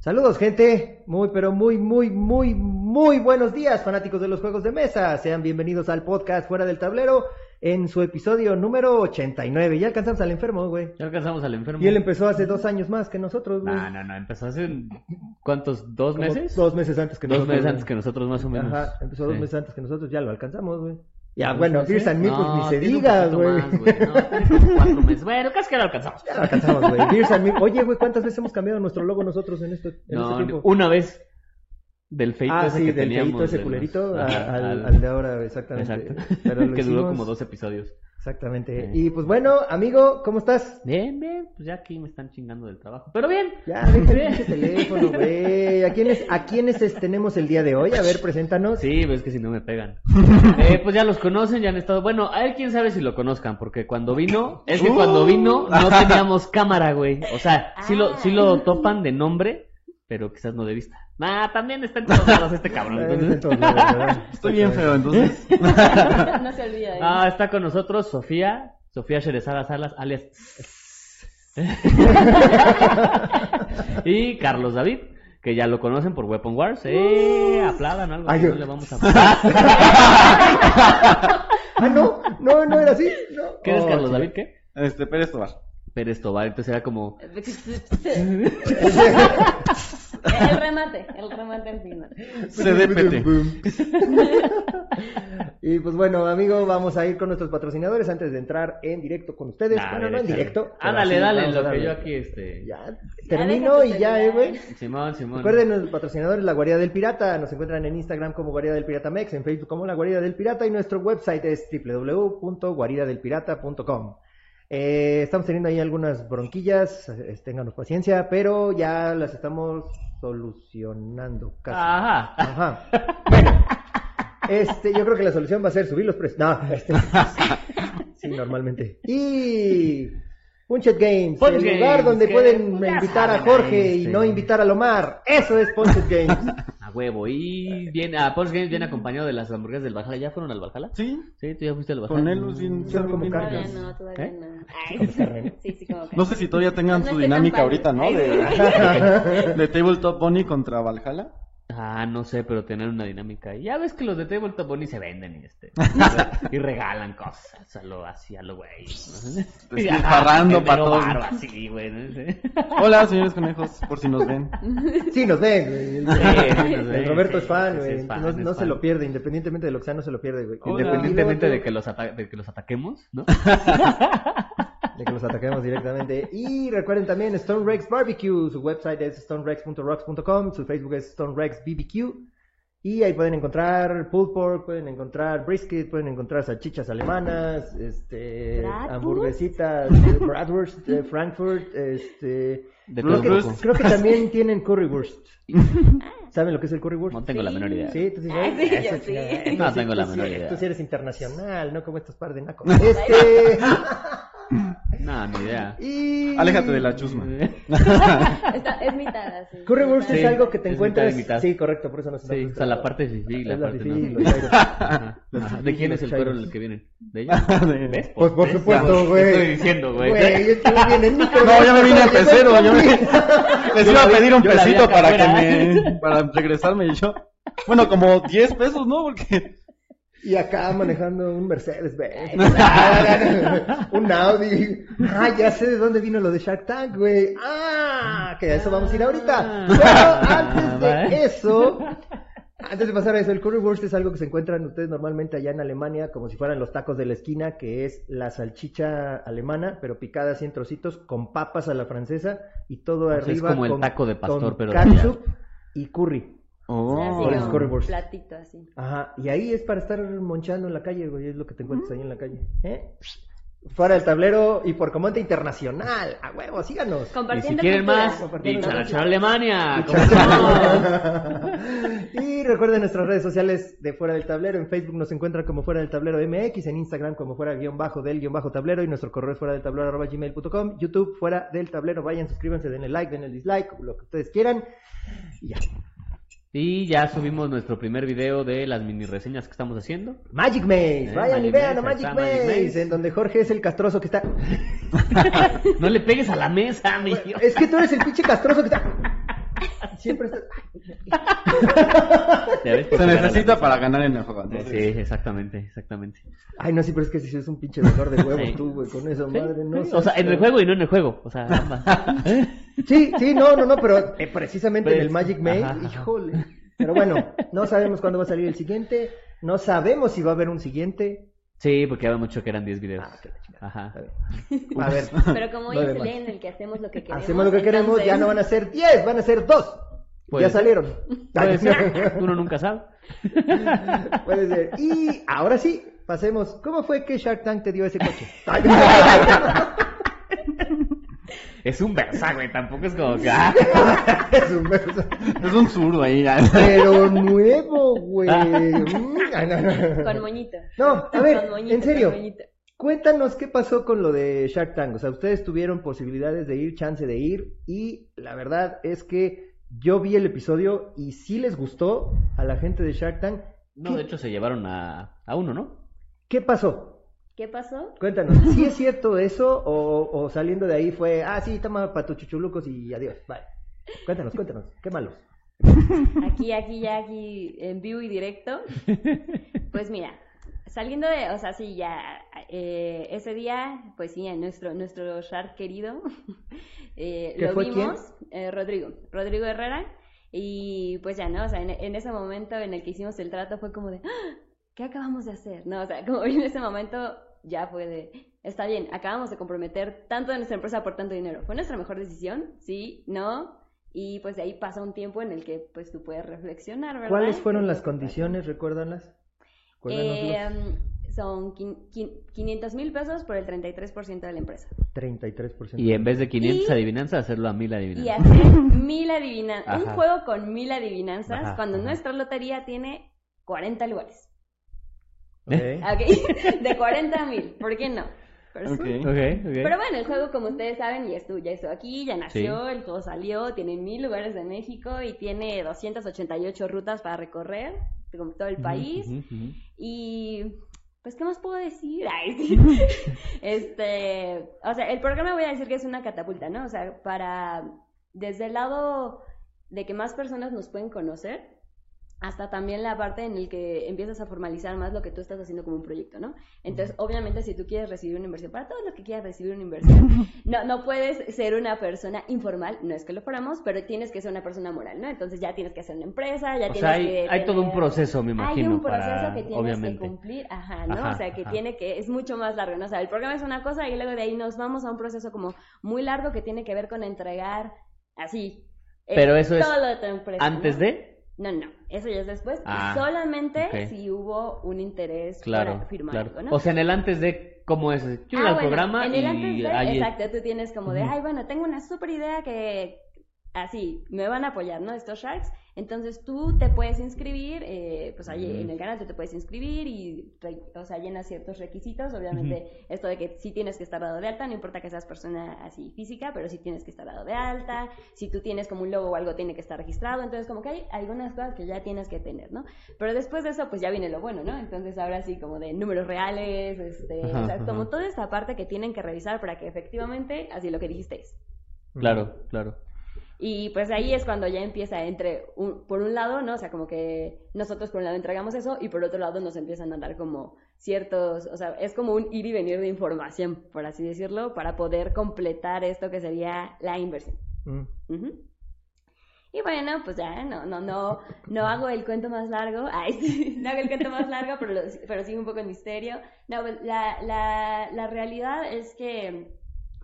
Saludos gente, muy pero muy muy muy muy buenos días fanáticos de los juegos de mesa, sean bienvenidos al podcast Fuera del Tablero en su episodio número 89, ya alcanzamos al enfermo güey, Ya alcanzamos al enfermo. y él empezó hace dos años más que nosotros güey, No, no, no, empezó hace... ¿Cuántos? ¿Dos Como meses? Dos meses antes que Dos nosotros. meses güey. antes que nosotros, más o menos. Ajá, empezó dos meses antes que nosotros, ya lo alcanzamos güey. Ya ¿Dos bueno? Beers and Me, pues No, ni se diga güey. cuatro meses. Bueno, casi que lo alcanzamos. Ya lo alcanzamos güey, Beers and Me. Oye güey, ¿cuántas veces hemos cambiado nuestro logo nosotros en, esto, en este tiempo? una vez del feito Ah, ese sí, que del teníamos. feito ese de culerito los- a- ajá, al, al de ahora, exactamente. Exacto. Pero lo que duró como dos episodios. Exactamente. Y pues bueno, amigo, ¿cómo estás? Bien, bien, pues ya aquí me están chingando del trabajo. Pero bien. Ya, el pinche teléfono, güey. ¿A quiénes, ¿A quiénes es- tenemos el día de hoy? A ver, preséntanos. Sí, pero es que si no me pegan. eh, pues ya los conocen, ya han estado. Bueno, a él quién sabe si lo conozcan, porque cuando vino, es que Uh. cuando vino no teníamos cámara, güey. O sea, sí lo, sí lo topan de nombre, pero quizás no de vista. Ah, también está en todos lados este cabrón. Eh. Estoy bien feo, entonces. no se olvida de Ah, está con nosotros Sofía, Sofía Sherezada Salas, alias. y Carlos David, que ya lo conocen por Weapon Wars. Eh, aplaudan algo, Ay, no yo- le vamos a. Ah, no, no, no era así. No. ¿Qué eres Oh, Carlos sí. David? ¿Qué? Este, Pérez Tobar. Pérez Tobar, entonces era como. El remate, el remate al final. CDPT. y pues bueno, amigo, vamos a ir con nuestros patrocinadores antes de entrar en directo con ustedes. Nah, bueno, no en directo. sí, dale, lo que yo aquí, este. Ya, termino y ya, eh, güey. Simón, Simón. Recuerden, los patrocinadores La Guarida del Pirata. Nos encuentran en Instagram como Guarida del Pirata Mex, en Facebook como La Guarida del Pirata y nuestro website es www.guaridadelpirata.com. Eh, estamos teniendo ahí algunas bronquillas, ténganos paciencia, pero ya las estamos solucionando casi. Ajá. Ajá. Bueno, este, yo creo que la solución va a ser subir los precios. No, este, sí, normalmente. Y Punchet Games, Punch el Games, lugar donde que, pueden pues, invitar a Jorge ahí, y este. no invitar a Lomar. Eso es Punchet Games. A huevo. Y viene, a Porsche Games viene acompañado de las hamburguesas del Valhalla. ¿Ya fueron al Valhalla? Sí, Sí, tú ya fuiste al Valhalla. con él sin Yo como no, todavía ¿Eh? no. Ay, sí, sí, como. No sé si todavía tengan No su dinámica ahorita, ¿no? padre. De, de Tabletop Bunny contra Valhalla. Ah, no sé, pero tener una dinámica. Y Ya ves que los de Tabletop Bunny se venden y este y regalan cosas a lo así a lo güey. ¿no? Despilfarrando Y, pa' ajá, todo. varo así, güey. ¿no? Sí. Hola, señores conejos, por si nos ven. Sí, nos ven, güey. El, Sí, el nos ven, Roberto sí, es fan, sí, sí, güey. es fan, no es no se lo pierde, independientemente de lo que sea, no se lo pierde, güey. Hola. Independientemente de que los ata- de que los ataquemos, ¿no? De que los ataquemos directamente. Y recuerden también Stone Rex Barbecue, su website es stonerex.rocks.com, su Facebook es Stone Rex BBQ. Y ahí pueden encontrar pulled pork, pueden encontrar brisket, pueden encontrar salchichas alemanas, este, Bratwurst. hamburguesitas, eh, bratwurst, eh, Frankfurt, este, De creo que, creo también tienen currywurst. ¿Saben lo que es el currywurst? No tengo la menor idea. Sí, tú sí Ay, sabes. sí, Eso, yo sí. chingada. No tengo la menor idea. Tú sí eres internacional, no como estos par de nacos. Este... No, ni idea. y... Aléjate de la chusma. Está, es mitad así. Currywurst Mitad. es algo que te es encuentras. mitad mitad. Sí, correcto, por eso no se Sí, o sea, la parte fifí y la la parte fifí no. Ajá, ¿De quién es el cuero en chairos. el que vienen? ¿De ella? De- ¿Ves? Pues por ¿Ves? supuesto, güey. Estoy diciendo, güey. Güey, viene en. No, ya me vine en pecero. Yo me... Les Yo iba a pedir un yo pesito para que me. para regresarme y yo. Bueno, como 10 pesos, ¿no? Porque. Y acá manejando un Mercedes Benz. un Audi. Ah, ya sé de dónde vino lo de Shark Tank, güey. Ah, que a eso vamos a ir ahorita. Pero antes de eso, antes de pasar a eso, el currywurst es algo que se encuentran ustedes normalmente allá en Alemania, como si fueran los tacos de la esquina, que es la salchicha alemana, pero picada así en trocitos, con papas a la francesa y todo sea, es arriba. como el con- taco de pastor, con pero ketchup y curry. Oh. Así Por eso como currywurst. platito así. Ajá, y ahí es para estar monchando en la calle, güey, es lo que te encuentras ahí en la calle. ¿eh? Fuera del tablero y por comando internacional. A huevo, síganos. Y si Compartiendo quieren cultura. más, Compartiendo Alemania. ¿cómo no? y recuerden nuestras redes sociales de Fuera del Tablero. En Facebook nos encuentran como Fuera del Tablero MX, en Instagram como Fuera guion bajo del guion bajo tablero y nuestro correo es fuera del tablero arroba gmail.com, YouTube Fuera del Tablero. Vayan, suscríbanse, denle like, denle dislike, lo que ustedes quieran. Y ya. Y ya subimos nuestro primer video de las mini reseñas que estamos haciendo. Magic Maze, Eh, vayan y vean a Magic Maze. en donde Jorge es el castroso que está. No le pegues a la mesa, mi Es que tú eres el pinche castroso que está. Siempre está... Se necesita para ganar en el juego. Sí, exactamente, exactamente. Ay, no, sí, pero es que si es un pinche dolor de huevo Sí. tú, güey, con eso, Sí, madre, no. sí. O sea, en el juego y no en el juego. O sea, ambas. Sí, sí, no, no, no, pero eh, precisamente en el Pues, Magic Maze, ajá, ajá. híjole. Pero bueno, no sabemos cuándo va a salir el siguiente, no sabemos si va a haber un siguiente. Sí, porque había mucho que eran 10 videos. Ah. Ajá. A ver, Pero como hoy es el en el que hacemos lo que queremos. hacemos lo que queremos, entonces- ya no van a ser 10, van a ser 2. Puede Ya ser. salieron. Puede ser. Uno nunca sabe. Puede ser. Y ahora sí, pasemos. ¿Cómo fue que Shark Tank te dio ese coche? Es un Versa, güey. Tampoco es como que. ah. es un beso. Es un zurdo ahí. ya. Pero nuevo, güey. Mm, ay, no, no. Con moñito. No, a ver, Con moñito, en serio. con moñito. Cuéntanos qué pasó con lo de Shark Tank. O sea, ustedes tuvieron posibilidades de ir, chance de ir, y la verdad es que yo vi el episodio y sí les gustó a la gente de Shark Tank. No, de hecho se llevaron a, a uno, ¿no? ¿Qué pasó? ¿Qué pasó? Cuéntanos, ¿sí es cierto eso o, o saliendo de ahí fue, ah, sí, toma para tus chuchulucos y adiós, bye? Cuéntanos, cuéntanos, qué malos. Aquí, aquí, ya, aquí, en vivo y directo. Pues mira, saliendo de, o sea, sí, ya, eh, ese día, pues sí, nuestro, nuestro Shark querido, eh, ¿Qué lo fue vimos, eh, Rodrigo, Rodrigo Herrera, y pues ya, ¿no? O sea, en, en ese momento en el que hicimos el trato fue como de, "Ah, ¿qué acabamos de hacer? No, o sea, como en ese momento ya fue de, está bien, acabamos de comprometer tanto de nuestra empresa por tanto dinero. ¿Fue nuestra mejor decisión? Sí, no. Y pues de ahí pasa un tiempo en el que pues tú puedes reflexionar, ¿verdad? ¿Cuáles fueron ¿Qué es las pasa? condiciones? Recuérdanlas. Eh, son quin- quin- 500 mil pesos por el 33% de la empresa. 33%. Y en vez de 500 Y- adivinanzas, hacerlo a 1000 Y adivinanzas. hacer mil adivinanzas. Un juego con mil adivinanzas Ajá, cuando ajá. nuestra lotería tiene 40 lugares. De 40 a mil. ¿Por qué no? Pero bueno, el juego, como ustedes saben, ya estuvo, ya estuvo aquí, ya nació, el juego salió, tiene mil lugares de México y tiene 288 rutas para recorrer, como todo el país. Y pues, ¿qué más puedo decir? Ay, sí. este, o sea, el programa voy a decir que es una catapulta, ¿no? O sea, para, desde el lado de que más personas nos pueden conocer, hasta también la parte en el que empiezas a formalizar más lo que tú estás haciendo como un proyecto, ¿no? Entonces, obviamente, si tú quieres recibir una inversión, para todos los que quieran recibir una inversión, no, no puedes ser una persona informal, no es que lo fuéramos, pero tienes que ser una persona moral, ¿no? Entonces ya tienes que hacer una empresa, ya O tienes sea, hay, que hay todo un proceso, me imagino, hay un proceso para, que tienes obviamente. que cumplir, ajá, ¿no? Ajá, o sea, que ajá. tiene que, es mucho más largo, ¿no? O sea, el programa es una cosa y luego de ahí nos vamos a un proceso como muy largo que tiene que ver con entregar así. eh, Pero eso es todo de tu empresa, Antes ¿no? de, No, no, eso ya es después. Ah, solamente si hubo un interés claro, para firmar claro. algo, ¿no? O sea, en el antes de, ¿cómo es? Yo Ah, al bueno, programa en el y antes de, ahí- exacto, tú tienes como de, ay, bueno, tengo una super idea que así me van a apoyar, ¿no? Estos sharks. Entonces tú te puedes inscribir, eh, pues ahí Ujú. en el canal tú te puedes inscribir y, o sea, llenas ciertos requisitos. Obviamente, esto de que sí tienes que estar dado de alta, no importa que seas persona así física, pero sí tienes que estar dado de alta. Si tú tienes como un logo o algo, tiene que estar registrado. Entonces, como que hay algunas cosas que ya tienes que tener, ¿no? Pero después de eso, pues ya viene lo bueno, ¿no? Entonces, ahora sí, como de números reales, este, Ajá, o sea, ajá. como toda esta parte que tienen que revisar para que efectivamente, así lo que dijiste es. Claro, claro. Y pues ahí es cuando ya empieza entre, un, por un lado, ¿no? O sea, como que nosotros por un lado entregamos eso y por otro lado nos empiezan a dar como ciertos, o sea, es como un ir y venir de información, por así decirlo, para poder completar esto que sería la inversión. Mm. Ujú. Y bueno, pues ya, no, no, no, no hago el cuento más largo, ay, sí, no hago el cuento más largo, pero, pero sigue un poco en misterio. No, pues, la, la, la realidad es que,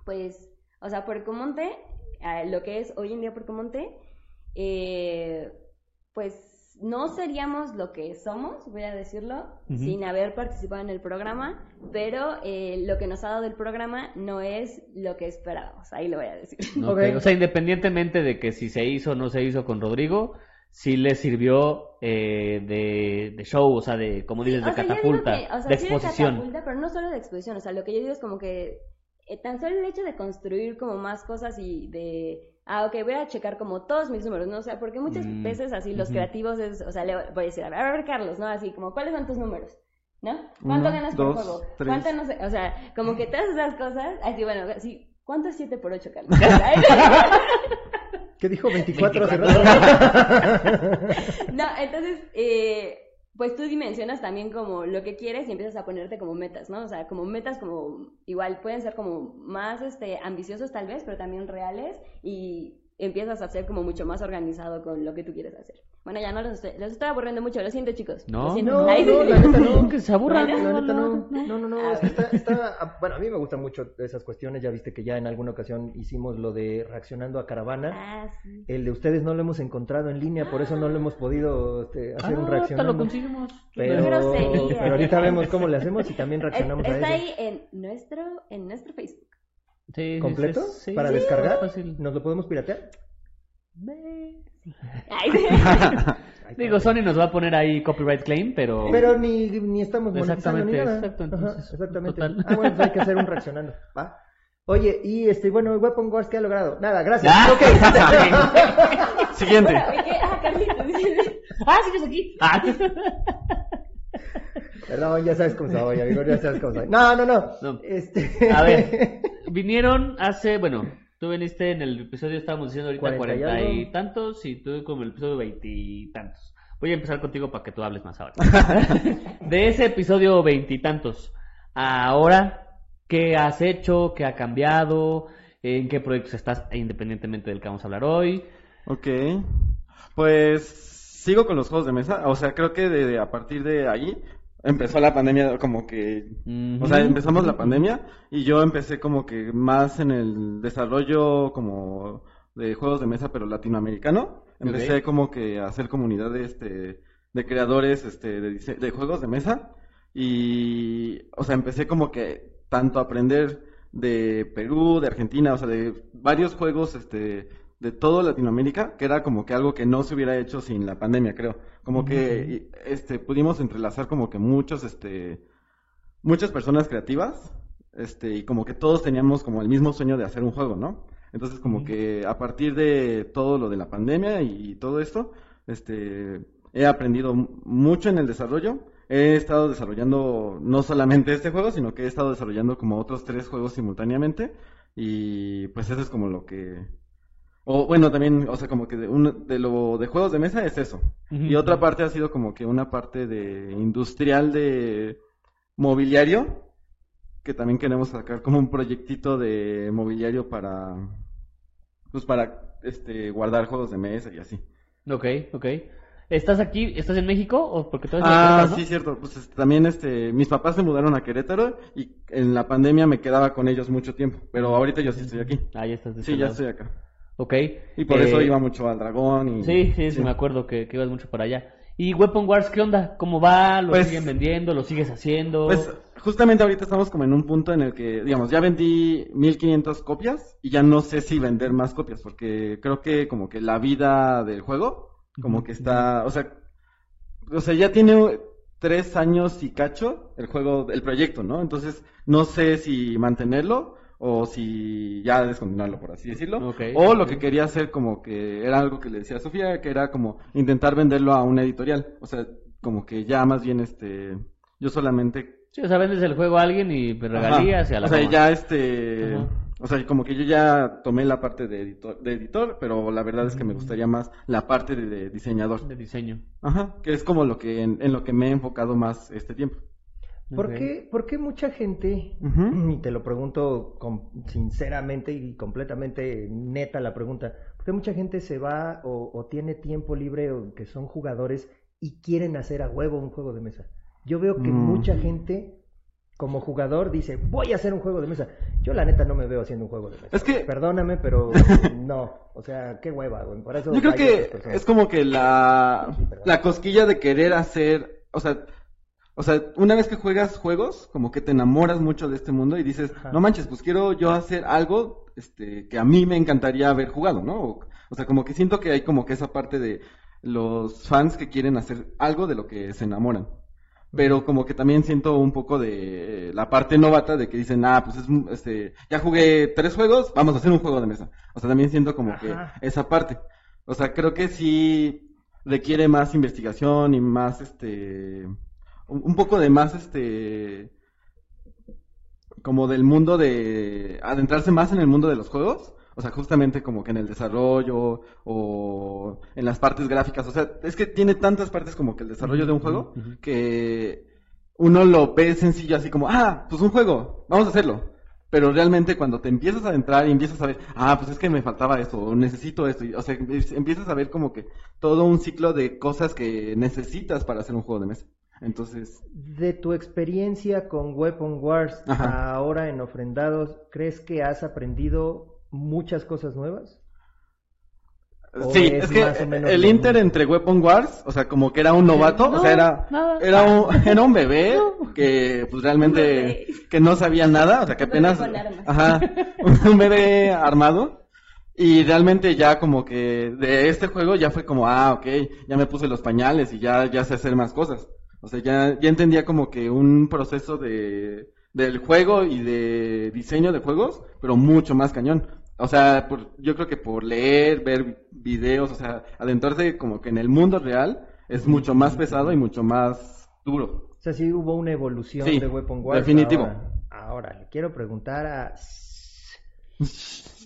pues, o sea, Puercomonte, eh, lo que es hoy en día Puercomonte, eh, pues no seríamos lo que somos, voy a decirlo, sin haber participado en el programa, pero eh, lo que nos ha dado el programa no es lo que esperábamos, ahí lo voy a decir. O sea, independientemente de que si se hizo o no se hizo con Rodrigo, sí le sirvió eh, de, de show, o sea, de, como dices, de sea, catapulta, que- o sea, de sí exposición. catapulta, pero no solo de exposición, o sea, lo que yo digo es como que eh, tan solo el hecho de construir como más cosas y de, ah, ok, voy a checar como todos mis números, ¿no? O sea, porque muchas Mm, veces así los creativos es, o sea, le voy a decir, a ver, a ver, Carlos, ¿no? Así como, ¿cuáles son tus números? ¿No? ¿Cuánto Uno, ganas por juego? tres. ¿Cuánto no sé? O sea, como que todas esas cosas, así, bueno, así, ¿cuánto es 7 por 8, Carlos? ¿Qué dijo? 24 hace 24. rato. No, entonces, eh, pues tú dimensionas también como lo que quieres y empiezas a ponerte como metas, ¿no? O sea, como metas como, igual pueden ser como más este, ambiciosos tal vez, pero también reales y empiezas a ser como mucho más organizado con lo que tú quieres hacer. Bueno, ya no los estoy, los estoy aburriendo mucho, lo siento chicos. No, lo siento. No, no, la neta no. Que se aburran. La no, neta no. no, no. No, no, no. es que está, está- ah, bueno, a mí me gustan mucho esas cuestiones. Ya viste que ya en alguna ocasión hicimos lo de reaccionando a caravana. Ah, sí. El de ustedes no lo hemos encontrado en línea, por eso no lo hemos podido este, hacer un Ah, hasta reaccionando. lo conseguimos. Pero, ahorita vemos cómo le hacemos y también reaccionamos a Está eso. ahí en nuestro, en nuestro Facebook. Sí, ¿Completo? sí, sí, ¿Para sí, descargar? fácil. ¿Nos lo podemos piratear? Ay, Digo. Sony nos va a poner ahí copyright claim, pero... Pero ni, ni estamos monetizando ni Exactamente, nada. exacto, Ajá, entonces, exactamente. total. Ah, bueno, pues hay que hacer un reaccionando. ¿va? Oye, y este, bueno, Weapon Wars, ¿qué ha logrado? Nada, gracias. Ah. Ok. Siguiente. Ah, Carlitos. ¡Ah, sigues aquí! Ah. Perdón, ya sabes cómo soy, amigo, ya sabes cómo soy. No, no, no. No. Este... A ver, vinieron hace, bueno, tú viniste en el episodio, estábamos diciendo ahorita Cuarenta y tantos y tú como el episodio veintitantos. Voy a empezar contigo para que tú hables más ahora. De ese episodio veintitantos, ahora, ¿qué has hecho? ¿Qué ha cambiado? ¿En qué proyectos estás independientemente del que vamos a hablar hoy? Ok. Pues sigo con los juegos de mesa. O sea, creo que de, de- a partir de ahí empezó la pandemia como que... O sea, empezamos la pandemia y yo empecé como que más en el desarrollo como de juegos de mesa, pero latinoamericano. Empecé como que a hacer comunidad de, este, de creadores este, de, de juegos de mesa. Y, o sea, empecé como que tanto a aprender de Perú, de Argentina, o sea, de varios juegos este, de todo Latinoamérica, que era como que algo que no se hubiera hecho sin la pandemia, creo. Como que este, pudimos entrelazar como que muchos, este, muchas personas creativas, este, y como que todos teníamos como el mismo sueño de hacer un juego, ¿no? Entonces como que a partir de todo lo de la pandemia y todo esto, este, he aprendido mucho en el desarrollo. He estado desarrollando no solamente este juego, sino que he estado desarrollando como otros tres juegos simultáneamente. Y pues eso es como lo que... O bueno, también, o sea, como que de, un- de lo de juegos de mesa es eso. Y otra parte ha sido como que una parte de industrial de mobiliario, que también queremos sacar como un proyectito de mobiliario para, pues para, este, guardar juegos de mesa y así. Ok, ok. ¿Estás aquí? ¿Estás en México? ¿O porque Ah, mexicano? sí, cierto. Pues este, también, este, mis papás se mudaron a Querétaro y en la pandemia me quedaba con ellos mucho tiempo, pero ahorita yo sí estoy aquí. Ah, ya estás Sí, este ya lado. estoy acá. Ok. Y por Eh, eso iba mucho al dragón y... Sí, sí, sí, me acuerdo que, que ibas mucho para allá. ¿Y Weapon Wars qué onda? ¿Cómo va? ¿Lo Pues- siguen vendiendo? ¿Lo sigues haciendo? Pues justamente ahorita estamos como en un punto en el que, digamos, ya vendí 1500 copias y ya no sé si vender más copias porque creo que como que la vida del juego como que está, o sea, o sea, ya tiene tres años y cacho el juego, el proyecto, ¿no? Entonces no sé si mantenerlo o si ya descontinuarlo, por así decirlo. O lo que quería hacer como que era algo que le decía a Sofía, que era como intentar venderlo a una editorial. O sea, como que ya más bien este, yo solamente Sí, o sea, vendes el juego a alguien y pues, regalías y a la o sea, ya este, Ajá. o sea, como que yo ya tomé la parte de editor, de editor, pero la verdad es que me gustaría más la parte de, de diseñador. De diseño. Ajá, que es como lo que en, en lo que me he enfocado más este tiempo. ¿Por, qué, por qué mucha gente, y te lo pregunto con- sinceramente y completamente neta la pregunta, ¿por qué mucha gente se va o, o tiene tiempo libre o que son jugadores y quieren hacer a huevo un juego de mesa? Yo veo que Mm. mucha gente como jugador dice, voy a hacer un juego de mesa. Yo la neta no me veo haciendo un juego de mesa. Es que- Perdóname, pero no. O sea, qué hueva, güey. Por eso Yo creo que es como que la, Sí, la cosquilla de querer hacer, o sea, o sea, una vez que juegas juegos, como que te enamoras mucho de este mundo y dices, Ajá. no manches, pues quiero yo hacer algo, este, que a mí me encantaría haber jugado, ¿no? O, o sea, como que siento que hay como que esa parte de los fans que quieren hacer algo de lo que se enamoran. Pero como que también siento un poco de la parte novata de que dicen, ah, pues es, este, ya jugué tres juegos, vamos a hacer un juego de mesa. O sea, también siento como que esa parte. O sea, creo que sí requiere más investigación y más, este, un, poco de más, este, como del mundo de, adentrarse más en el mundo de los juegos. O sea, justamente como que en el desarrollo o en las partes gráficas. O sea, es que tiene tantas partes como que el desarrollo de un juego que uno lo ve sencillo así como, ah, pues un juego, vamos a hacerlo. Pero realmente cuando te empiezas a entrar y empiezas a ver, ah, pues es que me faltaba esto, o necesito esto, y, o sea, es- empiezas a ver como que todo un ciclo de cosas que necesitas para hacer un juego de mesa. Entonces, De tu experiencia con Weapon Wars Ajá. ahora en Ofrendados, ¿crees que has aprendido muchas cosas nuevas? ¿O sí, es es que el Inter entre Weapon Wars, o sea, como que era un novato, o sea, era, nada. era un, era un bebé que pues realmente que no sabía nada, o sea, que apenas, ajá, un bebé armado. Y realmente ya como que de este juego ya fue como, ah, ok, ya me puse los pañales y ya, ya sé hacer más cosas. O sea, ya, ya entendía como que un proceso de, del juego y de diseño de juegos, pero mucho más cañón. O sea, por, yo creo que por leer, ver videos, o sea, adentrarse como que en el mundo real es mucho más pesado y mucho más duro. O sea, sí hubo una evolución Sí, de Weapon Wars. definitivo. Ahora, ahora, le quiero preguntar a...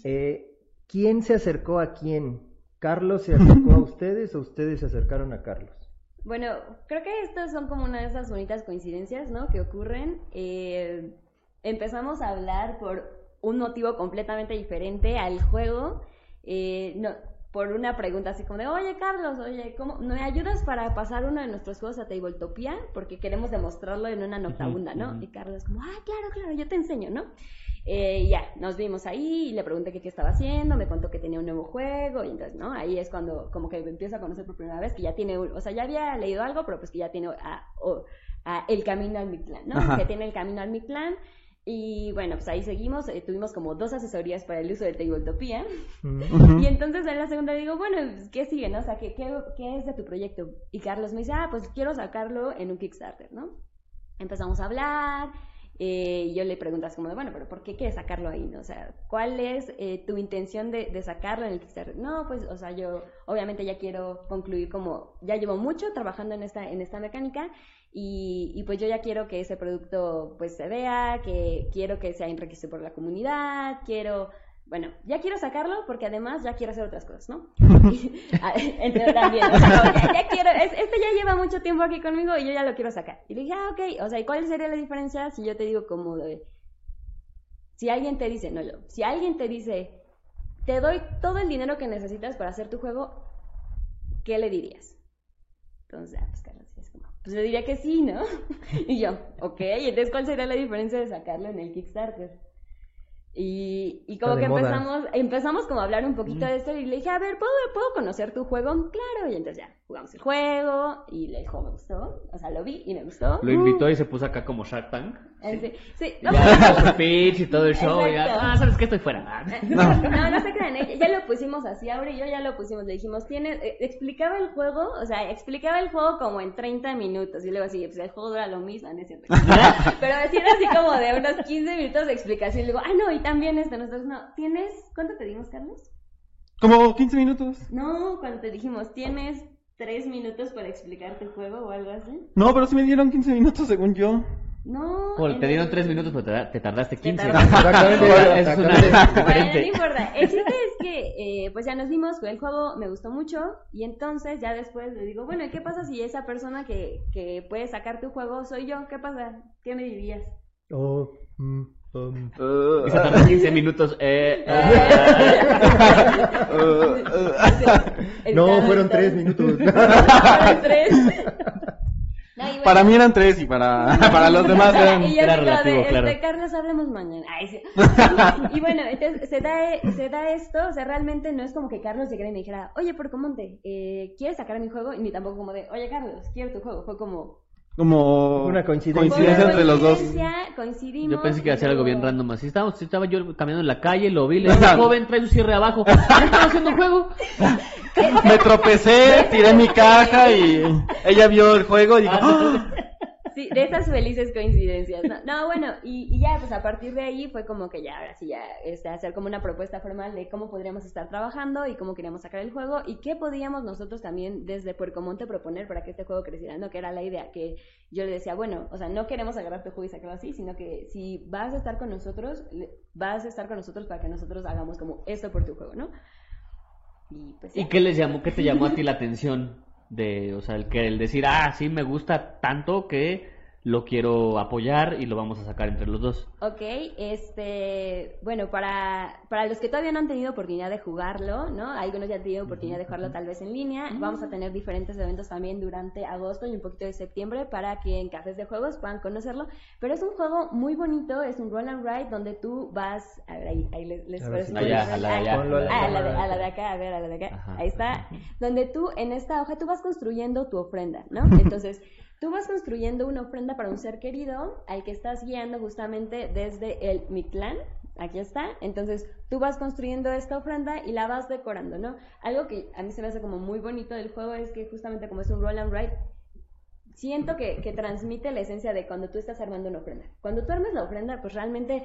Eh, ¿Quién se acercó a quién? ¿Carlos se acercó a ustedes o ustedes se acercaron a Carlos? Bueno, creo que estas son como una de esas bonitas coincidencias, ¿no? Que ocurren. Eh, empezamos a hablar por un motivo completamente diferente al juego. Eh, no, por una pregunta así como de, oye Carlos, oye, ¿cómo me ayudas para pasar uno de nuestros juegos a Tabletopia? Porque queremos demostrarlo en una noctabunda, ¿no? Y Carlos como, ah, claro, claro, yo te enseño, ¿no? Eh, y ya, nos vimos ahí y le pregunté que qué estaba haciendo, me contó que tenía un nuevo juego y entonces, ¿no? Ahí es cuando como que empiezo a conocer por primera vez, que ya tiene, un- o sea, ya había leído algo, pero pues que ya tiene a- o- a el camino al Mictlán, ¿no? Ajá. Que tiene el camino al Mictlán y bueno, pues ahí seguimos, eh, tuvimos como dos asesorías para el uso de Tabletopia Mm. Ujú. y entonces en la segunda digo, bueno, pues, ¿qué sigue, no? O sea, ¿qué, qué, qué es de tu proyecto? Y Carlos me dice, ah, pues quiero sacarlo en un Kickstarter, ¿no? Empezamos a hablar, eh, yo le pregunto así como de, bueno, pero ¿por qué quieres sacarlo ahí, no? O sea, ¿cuál es eh, tu intención de, de sacarlo en el Kickstarter? No, pues, o sea, yo obviamente ya quiero concluir como, ya llevo mucho trabajando en esta, en esta mecánica, y, y pues yo ya quiero que ese producto pues se vea, que quiero que sea enriquecido por la comunidad, quiero bueno, ya quiero sacarlo porque además ya quiero hacer otras cosas, ¿no? Ah, Entonces también, o sea, como ya, ya quiero, es- este ya lleva mucho tiempo aquí conmigo y yo ya lo quiero sacar. Y le dije, ah, ok, o sea, ¿y cuál sería la diferencia si yo te digo como de, si alguien te dice, no yo, si alguien te dice, te doy todo el dinero que necesitas para hacer tu juego, ¿qué le dirías? Entonces, ah, pues Carlos, es como, pues le diría que sí, ¿no? Y yo, ok, entonces ¿cuál sería la diferencia de sacarlo en el Kickstarter? Y, y como que moda. empezamos, empezamos como a hablar un poquito de esto y le dije, a ver, ¿puedo, ¿puedo conocer tu juego? Claro, y entonces ya, jugamos el juego y el juego me gustó, o sea, lo vi y me gustó. Lo invitó y se puso acá como Shark Tank. Así- sí, Ya no, hizo su pitch y todo el show. ya, ah, ¿sabes qué? Estoy fuera. no, no, no se crean, eh, ya lo pusimos así, Aure y yo ya lo pusimos, le dijimos, tiene, eh, explicaba el juego, o sea, explicaba el juego como en 30 minutos, y luego así, pues el juego dura lo mismo, no es cierto. Pero era así como de unos 15 minutos de explicación, y luego, ah, no, y también esto, nosotros no, ¿tienes, cuánto te dimos, Carlos? Como 15 minutos. No, cuando te dijimos, ¿tienes 3 minutos para explicar tu juego o algo así? No, pero sí me dieron 15 minutos según yo. No. Te dieron el- 3 minutos, pero te, da- te tardaste 15. tardaste. Exactamente, Eso es exactamente. una Bueno, no importa. El chiste es que, eh, pues ya nos vimos, jugué el juego, me gustó mucho, y entonces ya después le digo, bueno, ¿y qué pasa si esa persona que, que puede sacar tu juego soy yo? ¿Qué pasa? ¿Qué me dirías? Oh, mm, um. Uh, Y se tardó 15 minutos. Eh, El No, fueron está- tres minutos. y para mí eran tres y para, para los demás eran... Y Era de, relativo, claro. este, Carlos, hablemos mañana. Ay, sí. y bueno, entonces se da, se da esto, o sea, realmente no es como que Carlos llegara y me dijera, oye, Porcomonte, eh, ¿quieres sacar mi juego? Ni tampoco como de, oye, Carlos, quiero tu juego. Fue como... Como... Una coincidencia. coincidencia entre los dos. Coincidimos. Yo pensé que iba a y algo bien random así. Estaba, estaba yo caminando en la calle, lo vi, le dije, joven, trae un cierre abajo. ¿Estás haciendo juego? Me tropecé, tiré mi caja y ella vio el juego y dijo... "Ah". Sí, de esas felices coincidencias. No, no, bueno, y, y ya, pues a partir de ahí fue como que ya, ahora sí, ya, este, hacer como una propuesta formal de cómo podríamos estar trabajando y cómo queríamos sacar el juego y qué podíamos nosotros también desde Puercomonte proponer para que este juego creciera, ¿no? Que era la idea, que yo le decía, bueno, o sea, no queremos agarrar tu juego y sacarlo así, sino que si vas a estar con nosotros, vas a estar con nosotros para que nosotros hagamos como esto por tu juego, ¿no? Y pues ¿Y qué les llamó, qué te llamó a ti la atención? De, o sea, el que el decir, ah, sí, me gusta tanto que lo quiero apoyar y lo vamos a sacar entre los dos. Ok, este, bueno, para, para los que todavía no han tenido oportunidad de jugarlo, ¿no? Algunos ya han tenido oportunidad de jugarlo tal vez en línea. Vamos a tener diferentes eventos también durante agosto y un poquito de septiembre para que en cafés de juegos puedan conocerlo. Pero es un juego muy bonito, es un roll and ride donde tú vas, a ver, ahí, ahí les, les A ver si- Allá, a la de and- allá. Ponlo a la Ah, a la de, a la de acá, a ver, a la de acá. Ajá. Ahí está. Donde tú, en esta hoja, tú vas construyendo tu ofrenda, ¿no? Entonces, tú vas construyendo una ofrenda para un ser querido al que estás guiando justamente desde el Mictlán. Aquí está. Entonces, tú vas construyendo esta ofrenda y la vas decorando, ¿no? Algo que a mí se me hace como muy bonito del juego es que justamente como es un roll and ride, siento que, que transmite la esencia de cuando tú estás armando una ofrenda. Cuando tú armas la ofrenda, pues realmente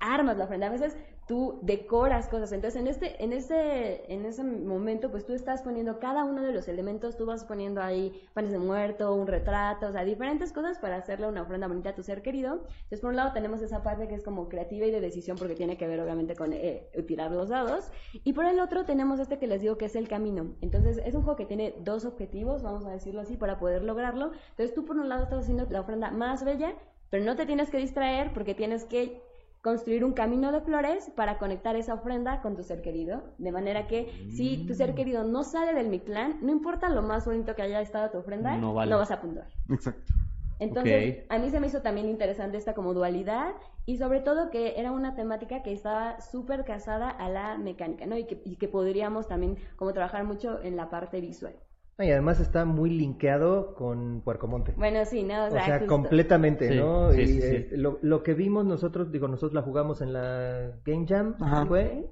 armas la ofrenda. A veces tú decoras cosas. Entonces, en este, en ese, en ese momento, pues tú estás poniendo cada uno de los elementos, tú vas poniendo ahí panes de muerto, un retrato, o sea, diferentes cosas para hacerle una ofrenda bonita a tu ser querido. Entonces, por un lado tenemos esa parte que es como creativa y de decisión porque tiene que ver obviamente con eh, tirar los dados. Y por el otro tenemos este que les digo que es el camino. Entonces, es un juego que tiene dos objetivos, vamos a decirlo así, para poder lograrlo. Entonces, tú por un lado estás haciendo la ofrenda más bella, pero no te tienes que distraer porque tienes que construir un camino de flores para conectar esa ofrenda con tu ser querido. De manera que si tu ser querido no sale del Mictlán, no importa lo más bonito que haya estado tu ofrenda, No vas a puntuar. Exacto. Entonces, a mí se me hizo también interesante esta como dualidad y sobre todo que era una temática que estaba súper casada a la mecánica, ¿no? Y que, y que podríamos también como trabajar mucho en la parte visual. Y además está muy linkeado con Puercomonte. Bueno, sí, ¿no? O sea, justo- completamente, Sí, ¿no? sí, y sí, sí. este, lo, lo que vimos nosotros, digo, nosotros la jugamos en la Game Jam, Ajá. fue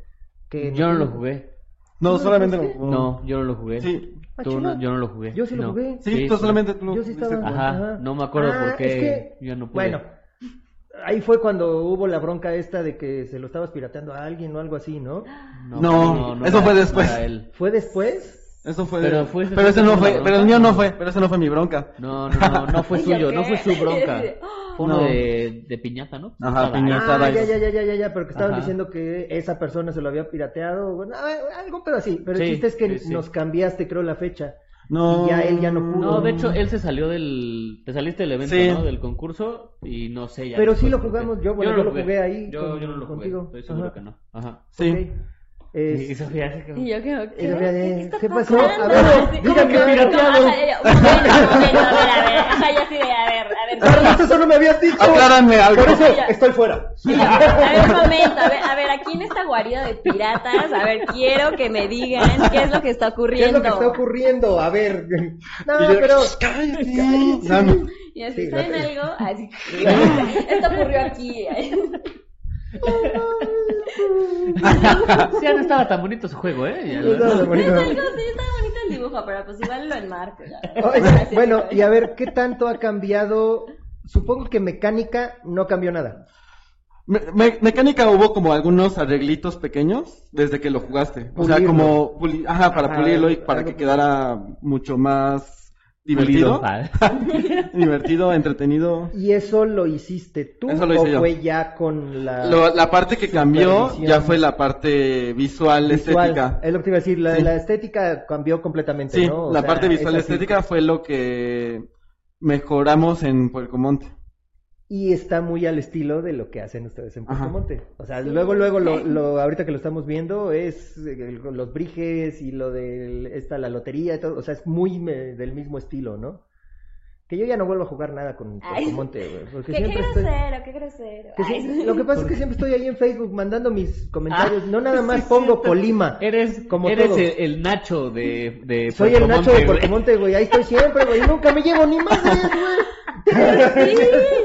que Yo no lo jugué. No, ¿Tú solamente lo lo jugaste? No, yo no lo jugué. Sí, Ah, Tú chido. no- yo no lo jugué. Yo sí lo No. jugué. sí, Sí, tú sí. solamente tú lo Yo sí estaba. Ajá, no me acuerdo Ah, por qué es que, yo no pude. Bueno, ahí fue cuando hubo la bronca esta de que se lo estabas pirateando a alguien o algo así, ¿no? No, eso era- fue después. ¿Fue después? Eso fue. Pero fue- pero ese no ¿fue pero el mío no fue, pero ese no fue mi bronca. No, no, no, no fue ¿Y yo suyo, no fue su bronca. Fue uno No. de, de piñata, ¿no? Ajá, piñata. Ah, ya, ya, ya, ya, ya, ya, pero que estaban Ajá. diciendo que esa persona se lo había pirateado, bueno, algo pero así, pero Sí, el chiste es que sí, sí. nos cambiaste, creo, la fecha. No. Y ya él ya no pudo. No, de hecho, él se salió del... Te saliste del evento, Sí. ¿no? Del concurso y no sé ya. Pero sí lo jugamos, yo, bueno, yo lo jugué ahí Yo, con- yo no lo contigo. jugué, estoy seguro Ajá. que no. Ajá. Sí. Ok. Es- Y, y Sofía se quedó... Y yo creo que... Y Sofía de, ¿qué pasó? pasando? A ver, que- pirateado. a ver, a ver. Ajá, yo así de, a ver, a ver. Carlos, eso no me habías dicho. Aclárame algo. Por eso estoy fuera. A ver, un momento, a ver, a ver, aquí en esta guarida de piratas, a ver, quiero que me digan qué es lo que está ¿Qué es ocurriendo. lo que está ocurriendo? A ver. No, pero. cállate. No, no. Y así, Sí, ¿saben la- algo? Así, esto ocurrió aquí. Sí, ya no estaba tan bonito su juego, ¿eh? Ya No, lo- no, no, bonito. Pero algo, sí, está bonito el dibujo, pero pues igual lo enmarco. Así, bueno, y a ver, ¿qué tanto ha cambiado? Supongo que mecánica no cambió nada. Me- me- mecánica hubo como algunos arreglitos pequeños desde que lo jugaste. O sea, Pulirlo. como puli- ajá, para Ajá, pulirlo y para que quedara mucho más divertido, divertido, entretenido. ¿Y eso lo hiciste tú Eso lo hice o yo. fue ya con la Lo- la parte que cambió ya fue la parte visual, visual? estética. Es lo que te iba a decir, la, Sí. la estética cambió completamente, Sí, ¿no? La sea, parte visual estética fue lo que mejoramos en Puercomonte. Y está muy al estilo de lo que hacen ustedes en Puerto. Monte. O sea, luego, luego, lo, lo, ahorita que lo estamos viendo, es eh, los briges y lo de esta, la lotería y todo. O sea, es muy me- del mismo estilo, ¿no? Que yo ya no vuelvo a jugar nada con. Puerto Monte, güey. Porque ¿Qué, qué estoy... grosero, qué sí- lo que pasa es que siempre estoy ahí en Facebook mandando mis comentarios. Ah, no nada más sí, pongo cierto. Colima. Eres, Como eres todos. el, el Nacho de, de Soy el Nacho de Puerto. Monte, güey. Ahí estoy siempre, güey. Nunca me llevo ni madres, güey. Sí,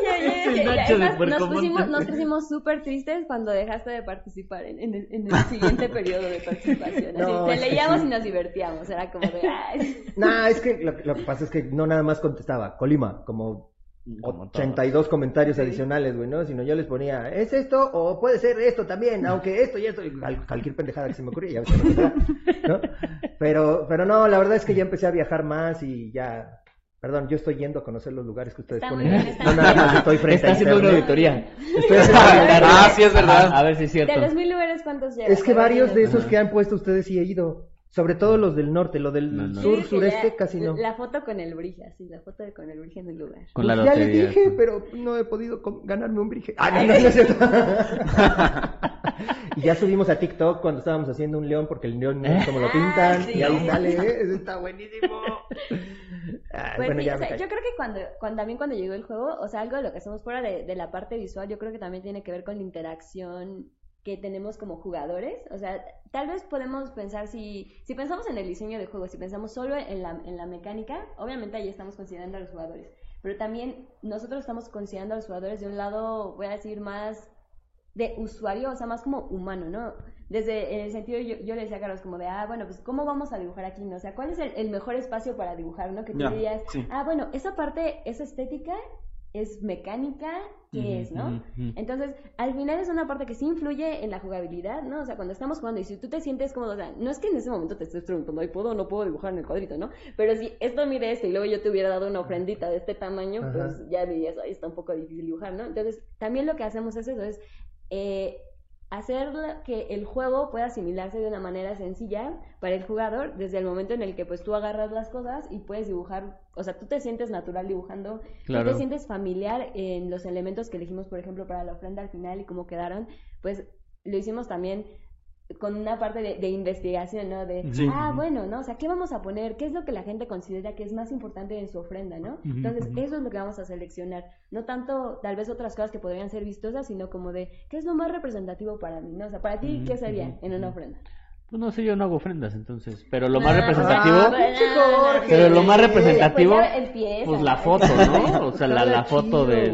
ya, ya, ya, nos pusimos, nos pusimos súper tristes cuando dejaste de participar en, en el, en el siguiente periodo de participación. Así, No, te leíamos sí. y nos divertíamos. Era como de, ay. Nah, es que lo, lo que pasa es que no nada más contestaba Colima, como Como todos. 82 comentarios adicionales, güey, ¿no? Sino yo les ponía, ¿es esto o puede ser esto también? Aunque esto y esto, y cual- cualquier pendejada que se me ocurría, ya ¿no? Pero, pero no, la verdad es que ya empecé a viajar más y ya... Perdón, yo estoy yendo a conocer los lugares que ustedes Está ponen. bien, no nada más estoy frente Está a haciendo una auditoría. Estoy haciendo una auditoría. Ah, sí, es verdad. A ver si es De cierto. los mil lugares, ¿cuántos llevas? Es que varios de esos que han puesto ustedes sí he ido. Sobre todo los del norte, lo del No, no. Yo sur, sureste casi no. La foto con el brige, así, la foto de- con el brige en el lugar. Con la Pues ya les lotería. dije, pero no he podido ganarme un brige. Ah, no, no, no es cierto. y ya subimos a TikTok cuando estábamos haciendo un león, porque el león no es como lo Ah, pintan. sí. Y ahí sale, ¿eh? Eso está buenísimo. Ah, Pues bueno, sí, ya o me sea, callo. yo creo que cuando, cuando también cuando llegó el juego, o sea, algo de lo que hacemos fuera de, de la parte visual, yo creo que también tiene que ver con la interacción que tenemos como jugadores. O sea, tal vez podemos pensar si, si pensamos en el diseño de juego, si pensamos solo en la, en la mecánica, obviamente ahí estamos considerando a los jugadores. Pero también nosotros estamos considerando a los jugadores de un lado, voy a decir, más de usuario, o sea, más como humano, ¿no? Desde en el sentido, yo, yo le decía a Carlos como de, ah, bueno, pues, ¿cómo vamos a dibujar aquí? ¿no? O sea, ¿cuál es el, el mejor espacio para dibujar, ¿no? Que tú dirías, sí. ah, bueno, esa parte es estética, es mecánica, ¿qué es, no? Entonces, al final es una parte que sí influye en la jugabilidad, ¿no? O sea, cuando estamos jugando y si tú te sientes cómodo, o sea, no es que en ese momento te estés preguntando, ay, ¿puedo o no puedo dibujar en el cuadrito, no? Pero si esto mide esto y luego yo te hubiera dado una ofrendita de este tamaño, Ajá. pues ya dirías, ahí está un poco difícil dibujar, ¿no? Entonces, también lo que hacemos es eso, es eh, hacer que el juego pueda asimilarse de una manera sencilla para el jugador desde el momento en el que pues tú agarras las cosas y puedes dibujar, o sea, tú te sientes natural dibujando, tú Claro. te sientes familiar en los elementos que elegimos, por ejemplo, para la ofrenda al final y cómo quedaron, pues lo hicimos también con una parte de, de investigación, ¿no? De, Sí. ah, bueno, ¿no? O sea, ¿qué vamos a poner? ¿Qué es lo que la gente considera que es más importante en su ofrenda, ¿no? Entonces, eso es lo que vamos a seleccionar. No tanto, tal vez, otras cosas que podrían ser vistosas, sino como de, ¿qué es lo más representativo para mí, ¿no? O sea, para ti, ¿qué sería en una ofrenda? Pues no sé, yo no hago ofrendas entonces. Pero lo más Ah, representativo. Pinche Jorge. Pero lo más representativo, Pues empieza, Pues la foto, ¿no? O sea, la, la foto chido, del.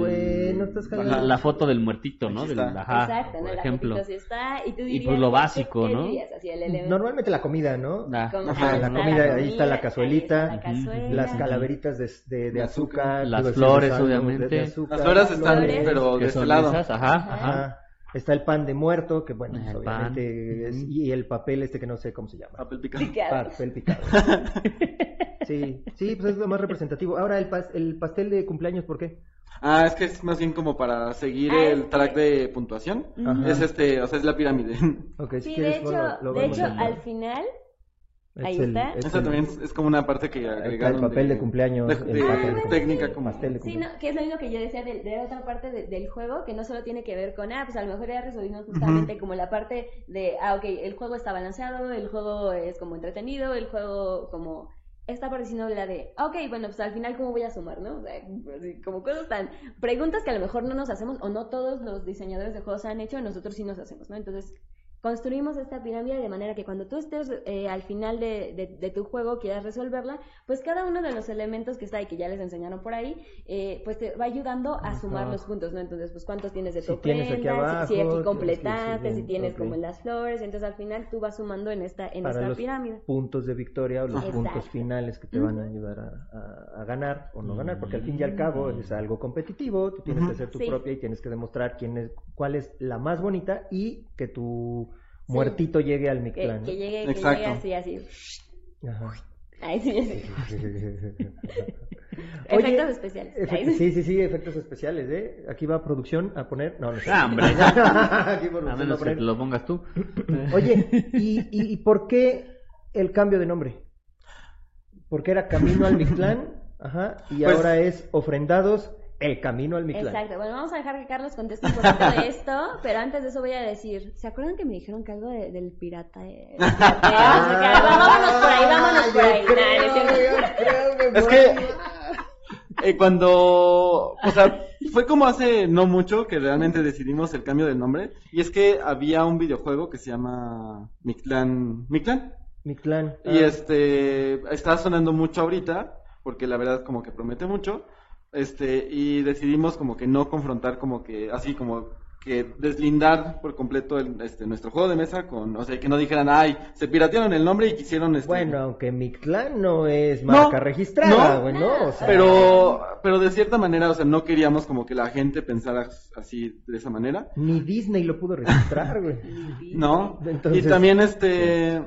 Güey, no estás la, jalando. la foto del muertito, ¿no? Del, ajá, Exacto, ¿no? por La ejemplo. sí está, y tú Y, dirías, pues, lo ¿qué- básico, qué ¿no? el. Normalmente la comida, ¿no? Ah, Ajá, que la comida, ahí está la cazuelita, la cazuela. Las calaveritas de, de, azúcar. Las flores, obviamente. De- de azúcar, Las flores están, flores. pero de este son lado. esas, ajá, ajá. Ajá. Está el pan de muerto, que bueno, El pues, obviamente es- y el papel este que no sé cómo se llama. Papel picado. Picado. Papel picado. Sí, sí, pues es lo más representativo. Ahora el, pas- el pastel de cumpleaños, ¿por qué? Ah, es que es más bien como para seguir Ah, el track de puntuación. Ajá. Es este, o sea, es la pirámide. Ok, si Sí, quieres, de hecho, bueno, lo de hecho al final, es ahí el- está. es Esa el- también es, es como una parte que agregaron. el papel de, cumpleaños. de- el de- de- técnica como- pastel de Sí, cumpleaños. no, que es lo mismo que yo decía de, de otra parte de- del juego, que no solo tiene que ver con, ah, pues a lo mejor ya resolvimos justamente como la parte de, ah, ok, el juego está balanceado, el juego es como entretenido, el juego como esta parte sino la de, ok, bueno, pues al final cómo voy a sumar, ¿no? O sea, como cosas tan, preguntas que a lo mejor no nos hacemos o no todos los diseñadores de juegos han hecho, nosotros sí nos hacemos, ¿no? Entonces, construimos esta pirámide de manera que cuando tú estés eh, al final de, de- de tu juego, quieras resolverla, pues cada uno de los elementos que está ahí, que ya les enseñaron por ahí, eh, pues te va ayudando a sumar los puntos, ¿no? Entonces, pues cuántos tienes de tu Si tienes aquí ofrenda, si- si, abajo, aquí completaste, sí, sí, si tienes como en las flores, entonces al final tú vas sumando en esta, en Para esta los pirámide. puntos de victoria o los Exacto. puntos finales que te van a ayudar a, a- a ganar o no ganar, porque al fin y al cabo es algo competitivo, tú tienes que hacer tu Sí. propia y tienes que demostrar quién es, cuál es la más bonita y que tu. Muertito llegue al Que, Mictlán. que llegue, que Exacto. llegue así, así. Ajá. Ay, sí, sí. Oye, Efectos especiales. efe- sí. sí, sí, efectos especiales, ¿eh? Aquí va producción a poner... No, no sé. Ah, hombre. Aquí A menos que poner... lo pongas tú. Oye, ¿y, y, y por qué el cambio de nombre? Porque era Camino al Mictlán, ajá, y Pues- ahora es Ofrendados, el Camino al Mictlán. Exacto. Bueno, vamos a dejar que Carlos conteste un poquito de esto, pero antes de eso voy a decir, ¿se acuerdan que me dijeron que algo de- del pirata? eh, qué. vámonos por ahí, vámonos por ahí. creo, Es que eh, cuando, o sea, fue como hace no mucho que realmente decidimos el cambio del nombre. Y es que había un videojuego que se llama Mictlán, Mictlán. Mictlán. Y ah, este, está sonando mucho ahorita, porque la verdad como que promete mucho. Este, y decidimos como que no confrontar como que, así como que deslindar por completo el, este, nuestro juego de mesa con, o sea, que no dijeran, ay, se piratearon el nombre y quisieron, este... Bueno, aunque Mictlán no es No, marca registrada, no, güey, ¿no? O sea, Pero, pero de cierta manera, o sea, no queríamos como que la gente pensara así, de esa manera. Ni Disney lo pudo registrar, güey. ¿No? Entonces- y también este